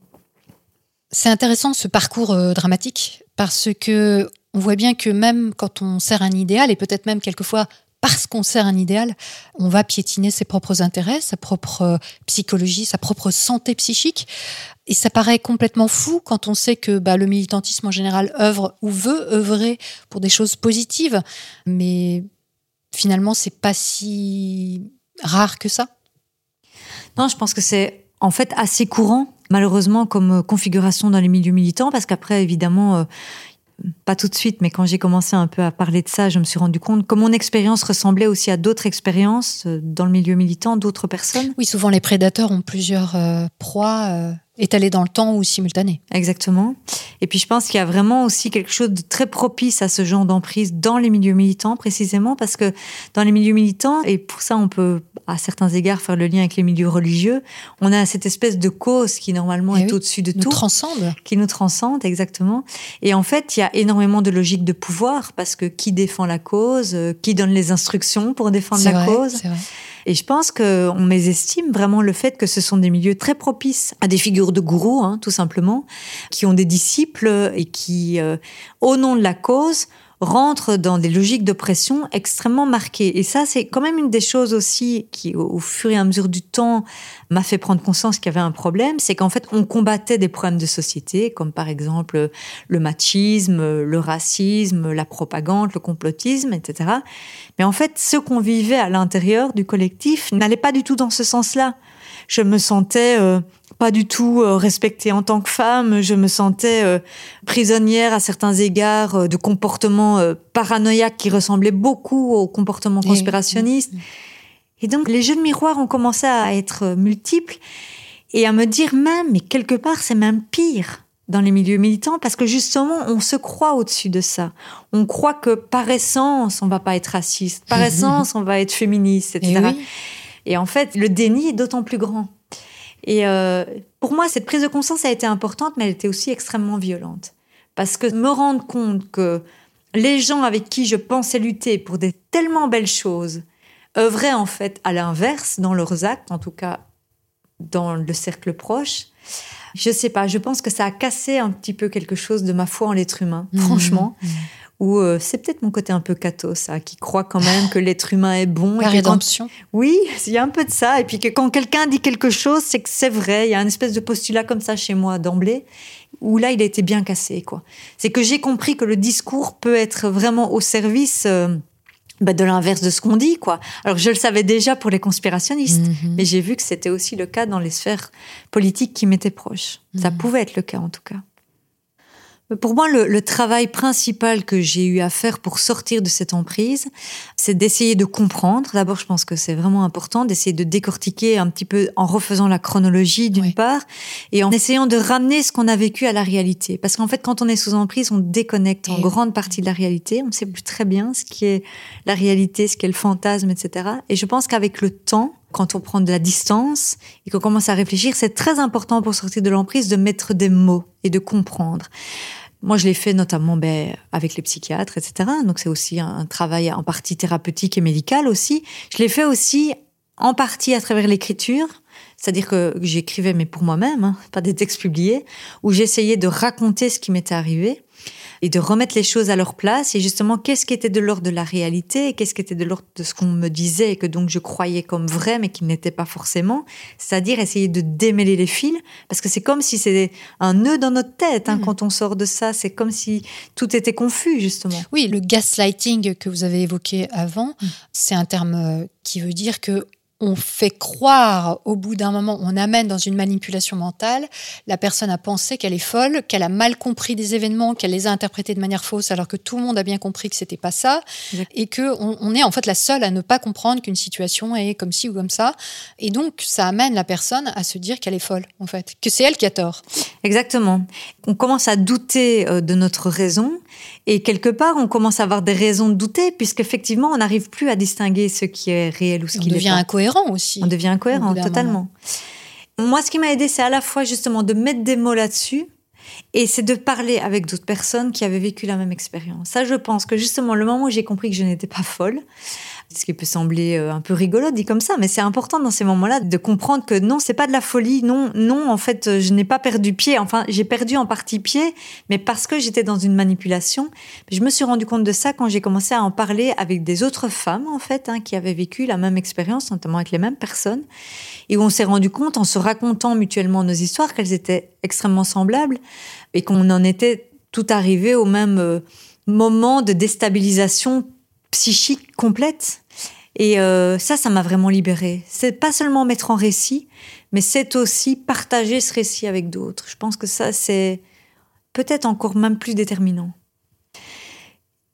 S2: C'est intéressant ce parcours euh, dramatique parce que on voit bien que même quand on sert un idéal et peut-être même quelquefois parce qu'on sert un idéal, on va piétiner ses propres intérêts, sa propre euh, psychologie, sa propre santé psychique. Et ça paraît complètement fou quand on sait que bah, le militantisme en général œuvre ou veut œuvrer pour des choses positives, mais finalement c'est pas si rare que ça.
S3: Non, je pense que c'est en fait assez courant malheureusement comme configuration dans les milieux militants parce qu'après évidemment euh, pas tout de suite, mais quand j'ai commencé un peu à parler de ça, je me suis rendu compte que mon expérience ressemblait aussi à d'autres expériences euh, dans le milieu militant, d'autres personnes.
S2: Oui, souvent les prédateurs ont plusieurs euh, proies. Euh, étalé dans le temps ou simultané.
S3: Exactement. Et puis je pense qu'il y a vraiment aussi quelque chose de très propice à ce genre d'emprise dans les milieux militants, précisément parce que dans les milieux militants, et pour ça on peut à certains égards faire le lien avec les milieux religieux, on a cette espèce de cause qui normalement eh est au-dessus de
S2: nous
S3: tout.
S2: transcende.
S3: Qui nous transcende, exactement. Et en fait, il y a énormément de logique de pouvoir parce que qui défend la cause, euh, qui donne les instructions pour défendre la cause. Vrai. Et je pense qu'on mésestime vraiment le fait que ce sont des milieux très propices à des figures de gourous, hein, tout simplement, qui ont des disciples et qui, euh, au nom de la cause, rentre dans des logiques d'oppression extrêmement marquées. Et ça, c'est quand même une des choses aussi qui, au, fur et à mesure du temps, m'a fait prendre conscience qu'il y avait un problème. C'est qu'en fait, on combattait des problèmes de société, comme par exemple le machisme, le racisme, la propagande, le complotisme, etc. Mais en fait, ce qu'on vivait à l'intérieur du collectif n'allait pas du tout dans ce sens-là. Je me sentais euh, pas du tout euh, respectée en tant que femme. Je me sentais euh, prisonnière à certains égards de comportements paranoïaques qui ressemblaient beaucoup aux comportements conspirationnistes. Et donc les jeux de miroir ont commencé à être multiples et à me dire même, mais quelque part c'est même pire dans les milieux militants parce que justement on se croit au-dessus de ça. On croit que par essence on va pas être raciste, par [LAUGHS] essence on va être féministe, etc. Et, et en fait le déni est d'autant plus grand. Et euh, pour moi, cette prise de conscience a été importante, mais elle était aussi extrêmement violente. Parce que me rendre compte que les gens avec qui je pensais lutter pour des tellement belles choses œuvraient en fait à l'inverse dans leurs actes, en tout cas dans le cercle proche. Je sais pas, je pense que ça a cassé un petit peu quelque chose de ma foi en l'être humain,
S2: Mmh.
S3: franchement. Ou euh, c'est peut-être mon côté un peu catho, ça, qui croit quand même que l'être humain est bon.
S2: La
S3: et quand-
S2: rédemption.
S3: Oui, il y a un peu de ça. Et puis que quand quelqu'un dit quelque chose, c'est que c'est vrai. Il y a une espèce de postulat comme ça chez moi d'emblée, où là, il a été bien cassé. quoi. C'est que j'ai compris que le discours peut être vraiment au service euh, bah, de l'inverse de ce qu'on dit. quoi. Alors je le savais déjà pour les conspirationnistes.
S2: Mhm.
S3: Mais j'ai vu que c'était aussi le cas dans les sphères politiques qui m'étaient proches. Ça
S2: Mhm.
S3: pouvait être le cas en tout cas. Pour moi, le, le travail principal que j'ai eu à faire pour sortir de cette emprise, c'est d'essayer de comprendre. D'abord, je pense que c'est vraiment important d'essayer de décortiquer un petit peu en refaisant la chronologie d'une
S2: Oui.
S3: part et en essayant de ramener ce qu'on a vécu à la réalité. Parce qu'en fait, quand on est sous emprise, on déconnecte en grande partie de la réalité. On ne sait plus très bien ce qui est la réalité, ce qui est le fantasme, etc. Et je pense qu'avec le temps, quand on prend de la distance et qu'on commence à réfléchir, c'est très important pour sortir de l'emprise de mettre des mots et de comprendre. Moi, je l'ai fait notamment ben, avec les psychiatres, etc. Donc, c'est aussi un, travail en partie thérapeutique et médical aussi. Je l'ai fait aussi en partie à travers l'écriture. C'est-à-dire que j'écrivais, mais pour moi-même, hein, pas des textes publiés, où j'essayais de raconter ce qui m'était arrivé et de remettre les choses à leur place et justement qu'est-ce qui était de l'ordre de la réalité et qu'est-ce qui était de l'ordre de ce qu'on me disait et que donc je croyais comme vrai mais qui n'était pas forcément? C'est-à-dire essayer de démêler les fils parce que c'est comme si c'était un nœud dans notre tête hein,
S2: Mhm.
S3: quand on sort de ça c'est comme si tout était confus justement
S2: Oui, le gaslighting que vous avez évoqué avant,
S3: Mm.
S2: c'est un terme euh, qui veut dire que on fait croire au bout d'un moment, on amène dans une manipulation mentale la personne à penser qu'elle est folle, qu'elle a mal compris des événements, qu'elle les a interprétés de manière fausse, alors que tout le monde a bien compris que c'était pas ça, et que on, on est en fait la seule à ne pas comprendre qu'une situation est comme ci ou comme ça, et donc ça amène la personne à se dire qu'elle est folle en fait, que c'est elle qui a tort.
S3: Exactement. On commence à douter euh, de notre raison et quelque part on commence à avoir des raisons de douter puisqu'effectivement on n'arrive plus à distinguer ce qui est réel ou ce
S2: On
S3: qui
S2: devient
S3: pas.
S2: incohérent aussi.
S3: On devient incohérent, totalement. Moi, ce qui m'a aidé, c'est à la fois justement de mettre des mots là-dessus et c'est de parler avec d'autres personnes qui avaient vécu la même expérience. Ça, je pense que justement, le moment où j'ai compris que je n'étais pas folle, ce qui peut sembler euh, un peu rigolo dit comme ça, mais c'est important dans ces moments-là de comprendre que non, c'est pas de la folie. Non, non, en fait, euh, je n'ai pas perdu pied. Enfin, j'ai perdu en partie pied, mais parce que j'étais dans une manipulation. Je me suis rendu compte de ça quand j'ai commencé à en parler avec des autres femmes, en fait, hein, qui avaient vécu la même expérience, notamment avec les mêmes personnes, et où on s'est rendu compte, en se racontant mutuellement nos histoires, qu'elles étaient extrêmement semblables et qu'on en était tout arrivé au même euh, moment de déstabilisation psychique complète. Et euh, ça, ça m'a vraiment libérée. C'est pas seulement mettre en récit, mais c'est aussi partager ce récit avec d'autres. Je pense que ça, c'est peut-être encore même plus déterminant.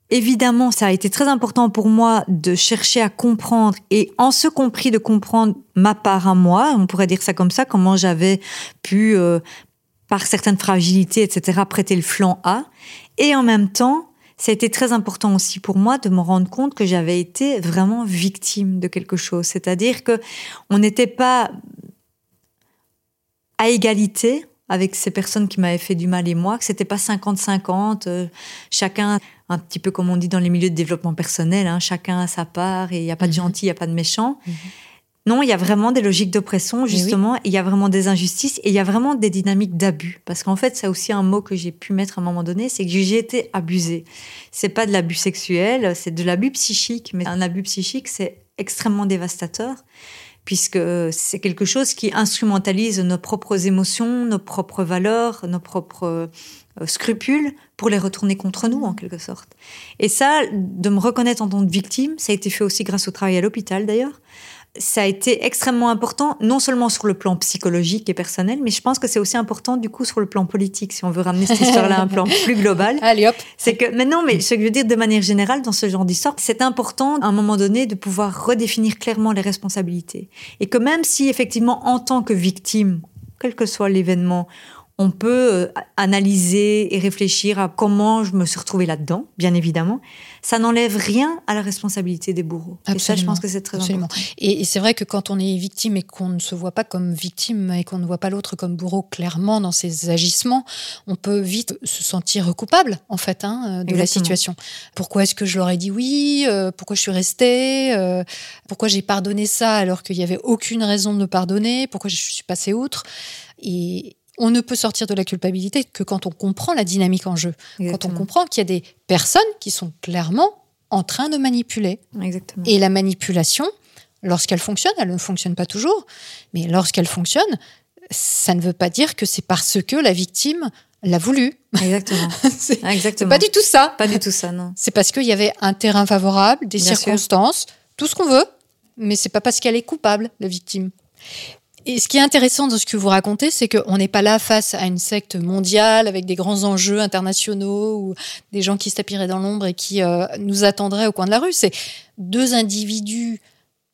S3: Évidemment, ça a été très important pour moi de chercher à comprendre et en ce compris de comprendre ma part à moi, on pourrait dire ça comme ça, comment j'avais pu, euh, par certaines fragilités, etc., prêter le flanc à. Et en même temps, ça a été très important aussi pour moi de me rendre compte que j'avais été vraiment victime de quelque chose. C'est-à-dire que on n'était pas à égalité avec ces personnes qui m'avaient fait du mal et moi, que c'était pas 50-50, euh, chacun, un petit peu comme on dit dans les milieux de développement personnel, hein, chacun a sa part et il n'y a pas de
S2: Mhm.
S3: gentil, il n'y a pas de méchant.
S2: Mhm.
S3: Non, il y a vraiment des logiques d'oppression, justement, et il y a vraiment des injustices, et il y a vraiment des dynamiques d'abus. Parce qu'en fait, c'est aussi un mot que j'ai pu mettre à un moment donné, c'est que j'ai été abusée. C'est pas de l'abus sexuel, c'est de l'abus psychique, mais un abus psychique, c'est extrêmement dévastateur, puisque c'est quelque chose qui instrumentalise nos propres émotions, nos propres valeurs, nos propres euh, scrupules pour les retourner contre nous, en quelque sorte. Et ça, de me reconnaître en tant que victime, ça a été fait aussi grâce au travail à l'hôpital, d'ailleurs ça a été extrêmement important, non seulement sur le plan psychologique et personnel, mais je pense que c'est aussi important du coup sur le plan politique, si on veut ramener cette histoire-là à un plan [LAUGHS] plus global.
S2: Allez hop.
S3: C'est que, mais non, mais ce que je veux dire de manière générale dans ce genre d'histoire, c'est important à un moment donné de pouvoir redéfinir clairement les responsabilités. Et que même si effectivement en tant que victime, quel que soit l'événement, on peut euh, analyser et réfléchir à comment je me suis retrouvée là-dedans, bien évidemment. Ça n'enlève rien à la responsabilité des bourreaux. Et ça, je pense que c'est très important.
S2: Et, c'est vrai que quand on est victime et qu'on ne se voit pas comme victime et qu'on ne voit pas l'autre comme bourreau clairement dans ses agissements, on peut vite se sentir coupable, en fait, hein, de la situation. Pourquoi est-ce que je leur ai dit oui? Euh, Pourquoi je suis restée? Euh, Pourquoi j'ai pardonné ça alors qu'il n'y avait aucune raison de pardonner? Pourquoi je suis passée outre? Et, on ne peut sortir de la culpabilité que quand on comprend la dynamique en jeu, quand on comprend qu'il y a des personnes qui sont clairement en train de manipuler. Et la manipulation, lorsqu'elle fonctionne, elle ne fonctionne pas toujours, mais lorsqu'elle fonctionne, ça ne veut pas dire que c'est parce que la victime l'a voulu.
S3: Exactement. [LAUGHS]
S2: c'est pas du tout ça.
S3: Pas du tout ça, non.
S2: C'est parce qu'il y avait un terrain favorable, des circonstances, tout ce qu'on veut, mais c'est pas parce qu'elle est coupable, la victime. Et ce qui est intéressant dans ce que vous racontez, c'est qu'on n'est pas là face à une secte mondiale avec des grands enjeux internationaux ou des gens qui se tapiraient dans l'ombre et qui euh, nous attendraient au coin de la rue. C'est deux individus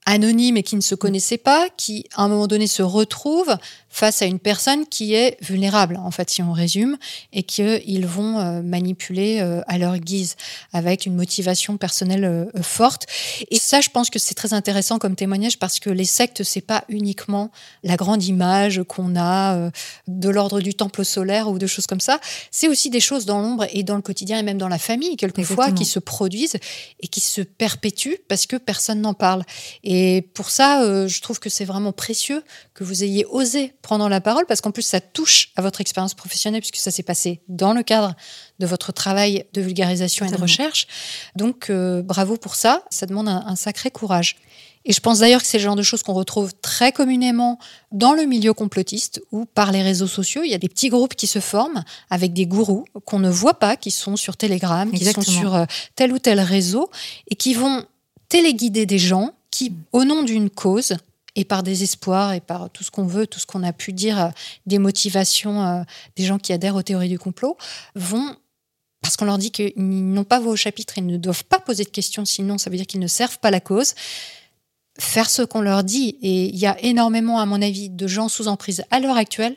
S2: anonymes et qui ne se connaissaient pas, qui à un moment donné se retrouvent face à une personne qui est vulnérable, en fait, si on résume, et qu'ils vont euh, manipuler euh, à leur guise, avec une motivation personnelle euh, forte. Et ça, je pense que c'est très intéressant comme témoignage parce que les sectes, c'est pas uniquement la grande image qu'on a de l'ordre du temple solaire ou de choses comme ça. C'est aussi des choses dans l'ombre et dans le quotidien et même dans la famille, quelquefois, qui se produisent et qui se perpétuent parce que personne n'en parle. Et pour ça, je trouve que c'est vraiment précieux que vous ayez osé prendre la parole, parce qu'en plus, ça touche à votre expérience professionnelle, puisque ça s'est passé dans le cadre de votre travail de vulgarisation et de recherche. Donc, euh, bravo pour ça. Ça demande un, sacré courage. Et je pense d'ailleurs que c'est le genre de choses qu'on retrouve très communément dans le milieu complotiste ou par les réseaux sociaux. Il y a des petits groupes qui se forment avec des gourous qu'on ne voit pas, qui sont sur Telegram, qui sont sur euh, tel ou tel réseau et qui vont téléguider des gens qui, au nom d'une cause, et par désespoir et par tout ce qu'on veut, tout ce qu'on a pu dire, euh, des motivations euh, des gens qui adhèrent aux théories du complot, vont, parce qu'on leur dit qu'ils n'ont pas voix au chapitre, ils ne doivent pas poser de questions, sinon ça veut dire qu'ils ne servent pas la cause, faire ce qu'on leur dit. Et il y a énormément, à mon avis, de gens sous emprise à l'heure actuelle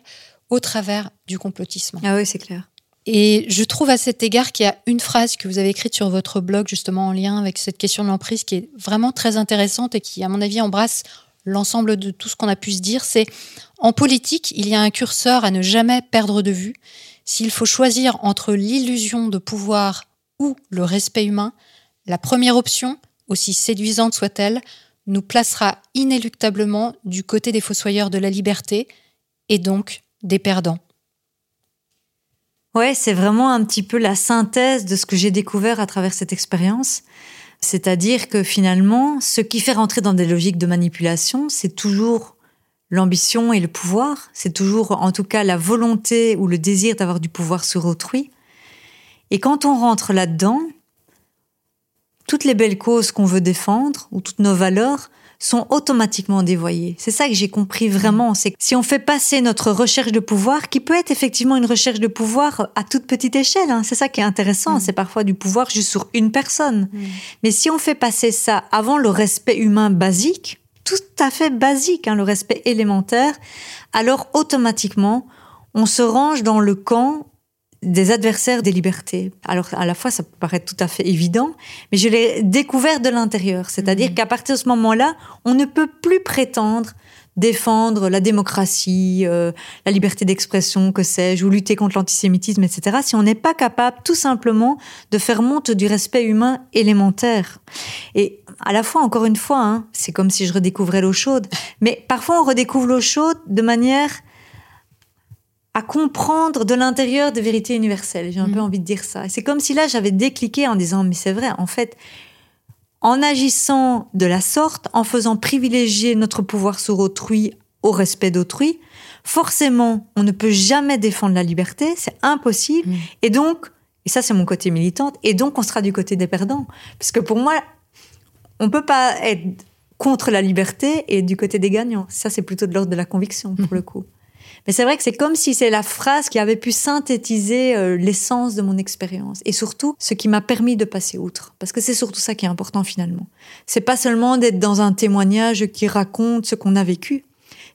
S2: au travers du complotisme.
S3: Ah oui, c'est clair.
S2: Et je trouve à cet égard qu'il y a une phrase que vous avez écrite sur votre blog, justement en lien avec cette question de l'emprise, qui est vraiment très intéressante et qui, à mon avis, embrasse l'ensemble de tout ce qu'on a pu se dire, c'est en politique, il y a un curseur à ne jamais perdre de vue. S'il faut choisir entre l'illusion de pouvoir ou le respect humain, la première option, aussi séduisante soit-elle, nous placera inéluctablement du côté des fossoyeurs de la liberté et donc des perdants.
S3: Ouais, c'est vraiment un petit peu la synthèse de ce que j'ai découvert à travers cette expérience. C'est-à-dire que finalement, ce qui fait rentrer dans des logiques de manipulation, c'est toujours l'ambition et le pouvoir, c'est toujours en tout cas la volonté ou le désir d'avoir du pouvoir sur autrui. Et quand on rentre là-dedans, toutes les belles causes qu'on veut défendre ou toutes nos valeurs sont automatiquement dévoyés. C'est ça que j'ai compris vraiment. C'est que si on fait passer notre recherche de pouvoir, qui peut être effectivement une recherche de pouvoir à toute petite échelle, hein, c'est ça qui est intéressant. Mm. C'est parfois du pouvoir juste sur une personne. Mm. Mais si on fait passer ça avant le respect humain basique, tout à fait basique, hein, le respect élémentaire, alors automatiquement, on se range dans le camp des adversaires des libertés. Alors à la fois ça peut paraître tout à fait évident, mais je l'ai découvert de l'intérieur. C'est-à-dire mmh. qu'à partir de ce moment-là, on ne peut plus prétendre défendre la démocratie, euh, la liberté d'expression, que sais-je, ou lutter contre l'antisémitisme, etc., si on n'est pas capable tout simplement de faire monte du respect humain élémentaire. Et à la fois, encore une fois, hein, c'est comme si je redécouvrais l'eau chaude, mais parfois on redécouvre l'eau chaude de manière à comprendre de l'intérieur des vérités universelles. J'ai un peu mm. envie de dire ça. C'est comme si là, j'avais décliqué en disant, mais c'est vrai, en fait, en agissant de la sorte, en faisant privilégier notre pouvoir sur autrui au respect d'autrui, forcément, on ne peut jamais défendre la liberté, c'est impossible. Mm. Et donc, et ça c'est mon côté militante, et donc on sera du côté des perdants. Parce que pour moi, on peut pas être contre la liberté et du côté des gagnants. Ça c'est plutôt de l'ordre de la conviction, pour [LAUGHS] le coup. Mais c'est vrai que c'est comme si c'est la phrase qui avait pu synthétiser euh, l'essence de mon expérience et surtout ce qui m'a permis de passer outre. Parce que c'est surtout ça qui est important finalement. C'est pas seulement d'être dans un témoignage qui raconte ce qu'on a vécu.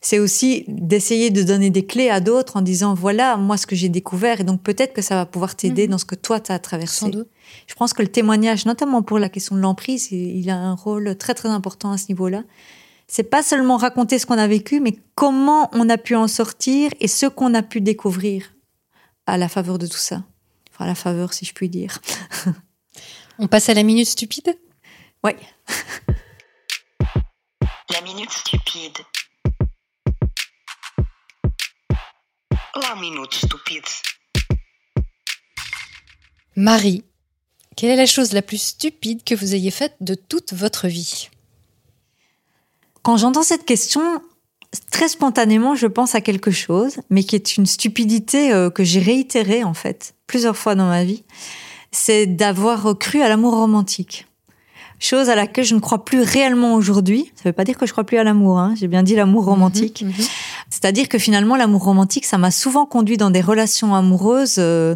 S3: c'est aussi d'essayer de donner des clés à d'autres en disant voilà moi ce que j'ai découvert et donc peut-être que ça va pouvoir t'aider
S2: Mhm.
S3: dans ce que toi tu as traversé.
S2: Sans doute.
S3: Je pense que le témoignage, notamment pour la question de l'emprise, il a un rôle très très important à ce niveau-là. C'est pas seulement raconter ce qu'on a vécu, mais comment on a pu en sortir et ce qu'on a pu découvrir à la faveur de tout ça. Enfin, à la faveur, si je puis dire. [LAUGHS]
S2: On passe à la minute stupide?
S3: Ouais.
S1: La minute stupide.
S4: La minute stupide.
S2: Marie, quelle est la chose la plus stupide que vous ayez faite de toute votre vie?
S3: Quand j'entends cette question, très spontanément, je pense à quelque chose, mais qui est une stupidité euh, que j'ai réitérée en fait plusieurs fois dans ma vie. C'est d'avoir cru à l'amour romantique. Chose à laquelle je ne crois plus réellement aujourd'hui. Ça ne veut pas dire que je crois plus à l'amour. Hein. J'ai bien dit l'amour romantique.
S2: Mhm, mhm.
S3: C'est-à-dire que finalement, l'amour romantique, ça m'a souvent conduit dans des relations amoureuses euh,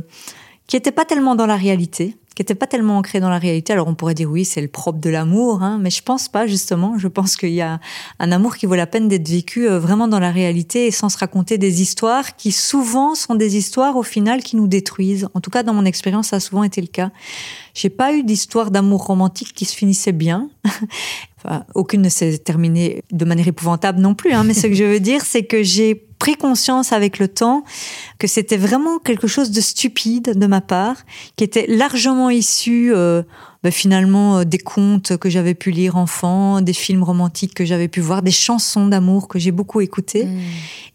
S3: qui n'étaient pas tellement dans la réalité, qui n'étaient pas tellement ancrées dans la réalité. Alors on pourrait dire oui, c'est le propre de l'amour, hein, mais je pense pas justement. Je pense qu'il y a un amour qui vaut la peine d'être vécu euh, vraiment dans la réalité et sans se raconter des histoires qui souvent sont des histoires au final qui nous détruisent. En tout cas, dans mon expérience, ça a souvent été le cas. J'ai pas eu d'histoire d'amour romantique qui se finissait bien. [LAUGHS] Enfin, aucune ne s'est terminée de manière épouvantable non plus. Hein, mais ce que je veux dire, c'est que j'ai pris conscience avec le temps que c'était vraiment quelque chose de stupide de ma part, qui était largement issu euh, ben, finalement euh, des contes que j'avais pu lire enfant, des films romantiques que j'avais pu voir, des chansons d'amour que j'ai beaucoup écoutées,
S2: Mhm.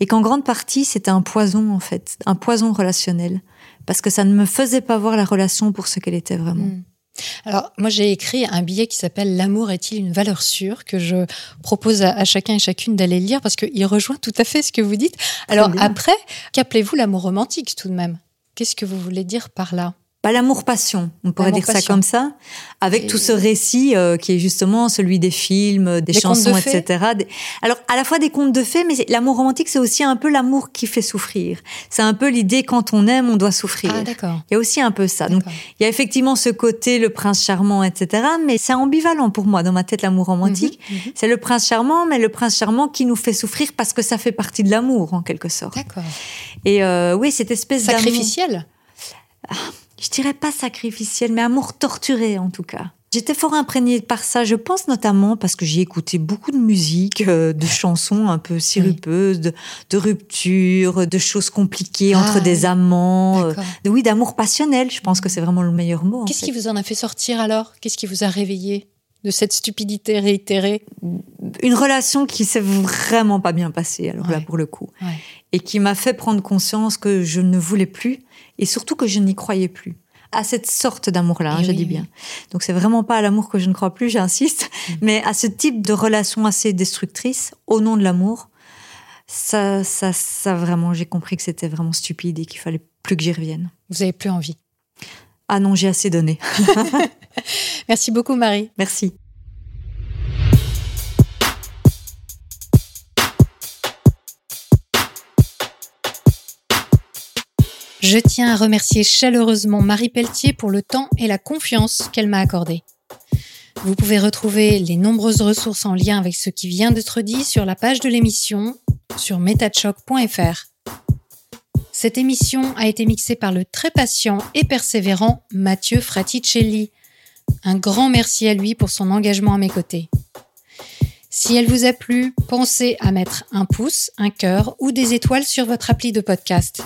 S3: et qu'en grande partie c'était un poison en fait, un poison relationnel, parce que ça ne me faisait pas voir la relation pour ce qu'elle était vraiment.
S2: Mm. Alors, moi, j'ai écrit un billet qui s'appelle L'amour est-il une valeur sûre que je propose à, à chacun et chacune d'aller lire parce qu'il rejoint tout à fait ce que vous dites. Alors, après, qu'appelez-vous l'amour romantique tout de même? Qu'est-ce que vous voulez dire par là?
S3: Pas l'amour-passion, on pourrait dire ça comme ça, avec
S2: Et-
S3: tout ce récit euh, qui est justement celui des films, des,
S2: Des
S3: chansons,
S2: de
S3: etc. Alors, à la fois des contes de fées, mais l'amour romantique, c'est aussi un peu l'amour qui fait souffrir. C'est un peu l'idée quand on aime, on doit souffrir.
S2: Ah, d'accord.
S3: Il y a aussi un peu ça. Donc, il y a effectivement ce côté, le prince charmant, etc. Mais c'est ambivalent pour moi, dans ma tête, l'amour romantique.
S2: Mhm, mhm.
S3: C'est le prince charmant, mais le prince charmant qui nous fait souffrir parce que ça fait partie de l'amour, en quelque sorte.
S2: D'accord.
S3: Et euh, oui, cette espèce d'amour...
S2: Sacrificiel?
S3: Je dirais pas sacrificiel, mais amour torturé en tout cas. J'étais fort imprégnée par ça, je pense notamment parce que j'ai écouté beaucoup de musique, euh, de chansons un peu sirupeuses, de, de ruptures, de choses compliquées
S2: Ah,
S3: entre des
S2: oui.
S3: amants, euh, de- oui, d'amour passionnel, je pense que c'est vraiment le meilleur mot.
S2: Qu'est-ce qui vous en a fait sortir alors? Qu'est-ce qui vous a réveillé de cette stupidité réitérée?
S3: Une relation qui s'est vraiment pas bien passée, alors là pour le coup,
S2: Ouais.
S3: et qui m'a fait prendre conscience que je ne voulais plus, et surtout que je n'y croyais plus. À cette sorte d'amour-là, hein,
S2: Eh
S3: je
S2: oui,
S3: dis
S2: oui.
S3: bien. Donc c'est vraiment pas à l'amour que je ne crois plus, j'insiste,
S2: Mm.
S3: mais à ce type de relation assez destructrice au nom de l'amour, ça, ça, ça vraiment, j'ai compris que c'était vraiment stupide et qu'il fallait plus que j'y revienne.
S2: Vous avez plus envie.
S3: Ah non, j'ai assez donné. [LAUGHS] [LAUGHS]
S2: Merci beaucoup, Marie.
S3: Merci.
S2: Je tiens à remercier chaleureusement Marie Pelletier pour le temps et la confiance qu'elle m'a accordé. Vous pouvez retrouver les nombreuses ressources en lien avec ce qui vient d'être dit sur la page de l'émission sur metachoc.fr. Cette émission a été mixée par le très patient et persévérant Mathieu Fraticelli. Un grand merci à lui pour son engagement à mes côtés. Si elle vous a plu, pensez à mettre un pouce, un cœur ou des étoiles sur votre appli de podcast.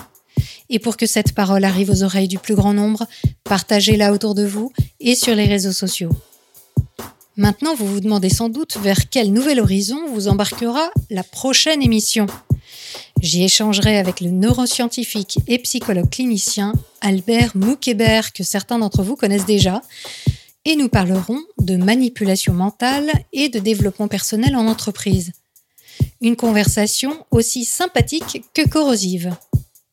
S2: Et pour que cette parole arrive aux oreilles du plus grand nombre, partagez-la autour de vous et sur les réseaux sociaux. Maintenant, vous vous demandez sans doute vers quel nouvel horizon vous embarquera la prochaine émission. J'y échangerai avec le neuroscientifique et psychologue clinicien Albert Moukébert, que certains d'entre vous connaissent déjà, et nous parlerons de manipulation mentale et de développement personnel en entreprise. Une conversation aussi sympathique que corrosive.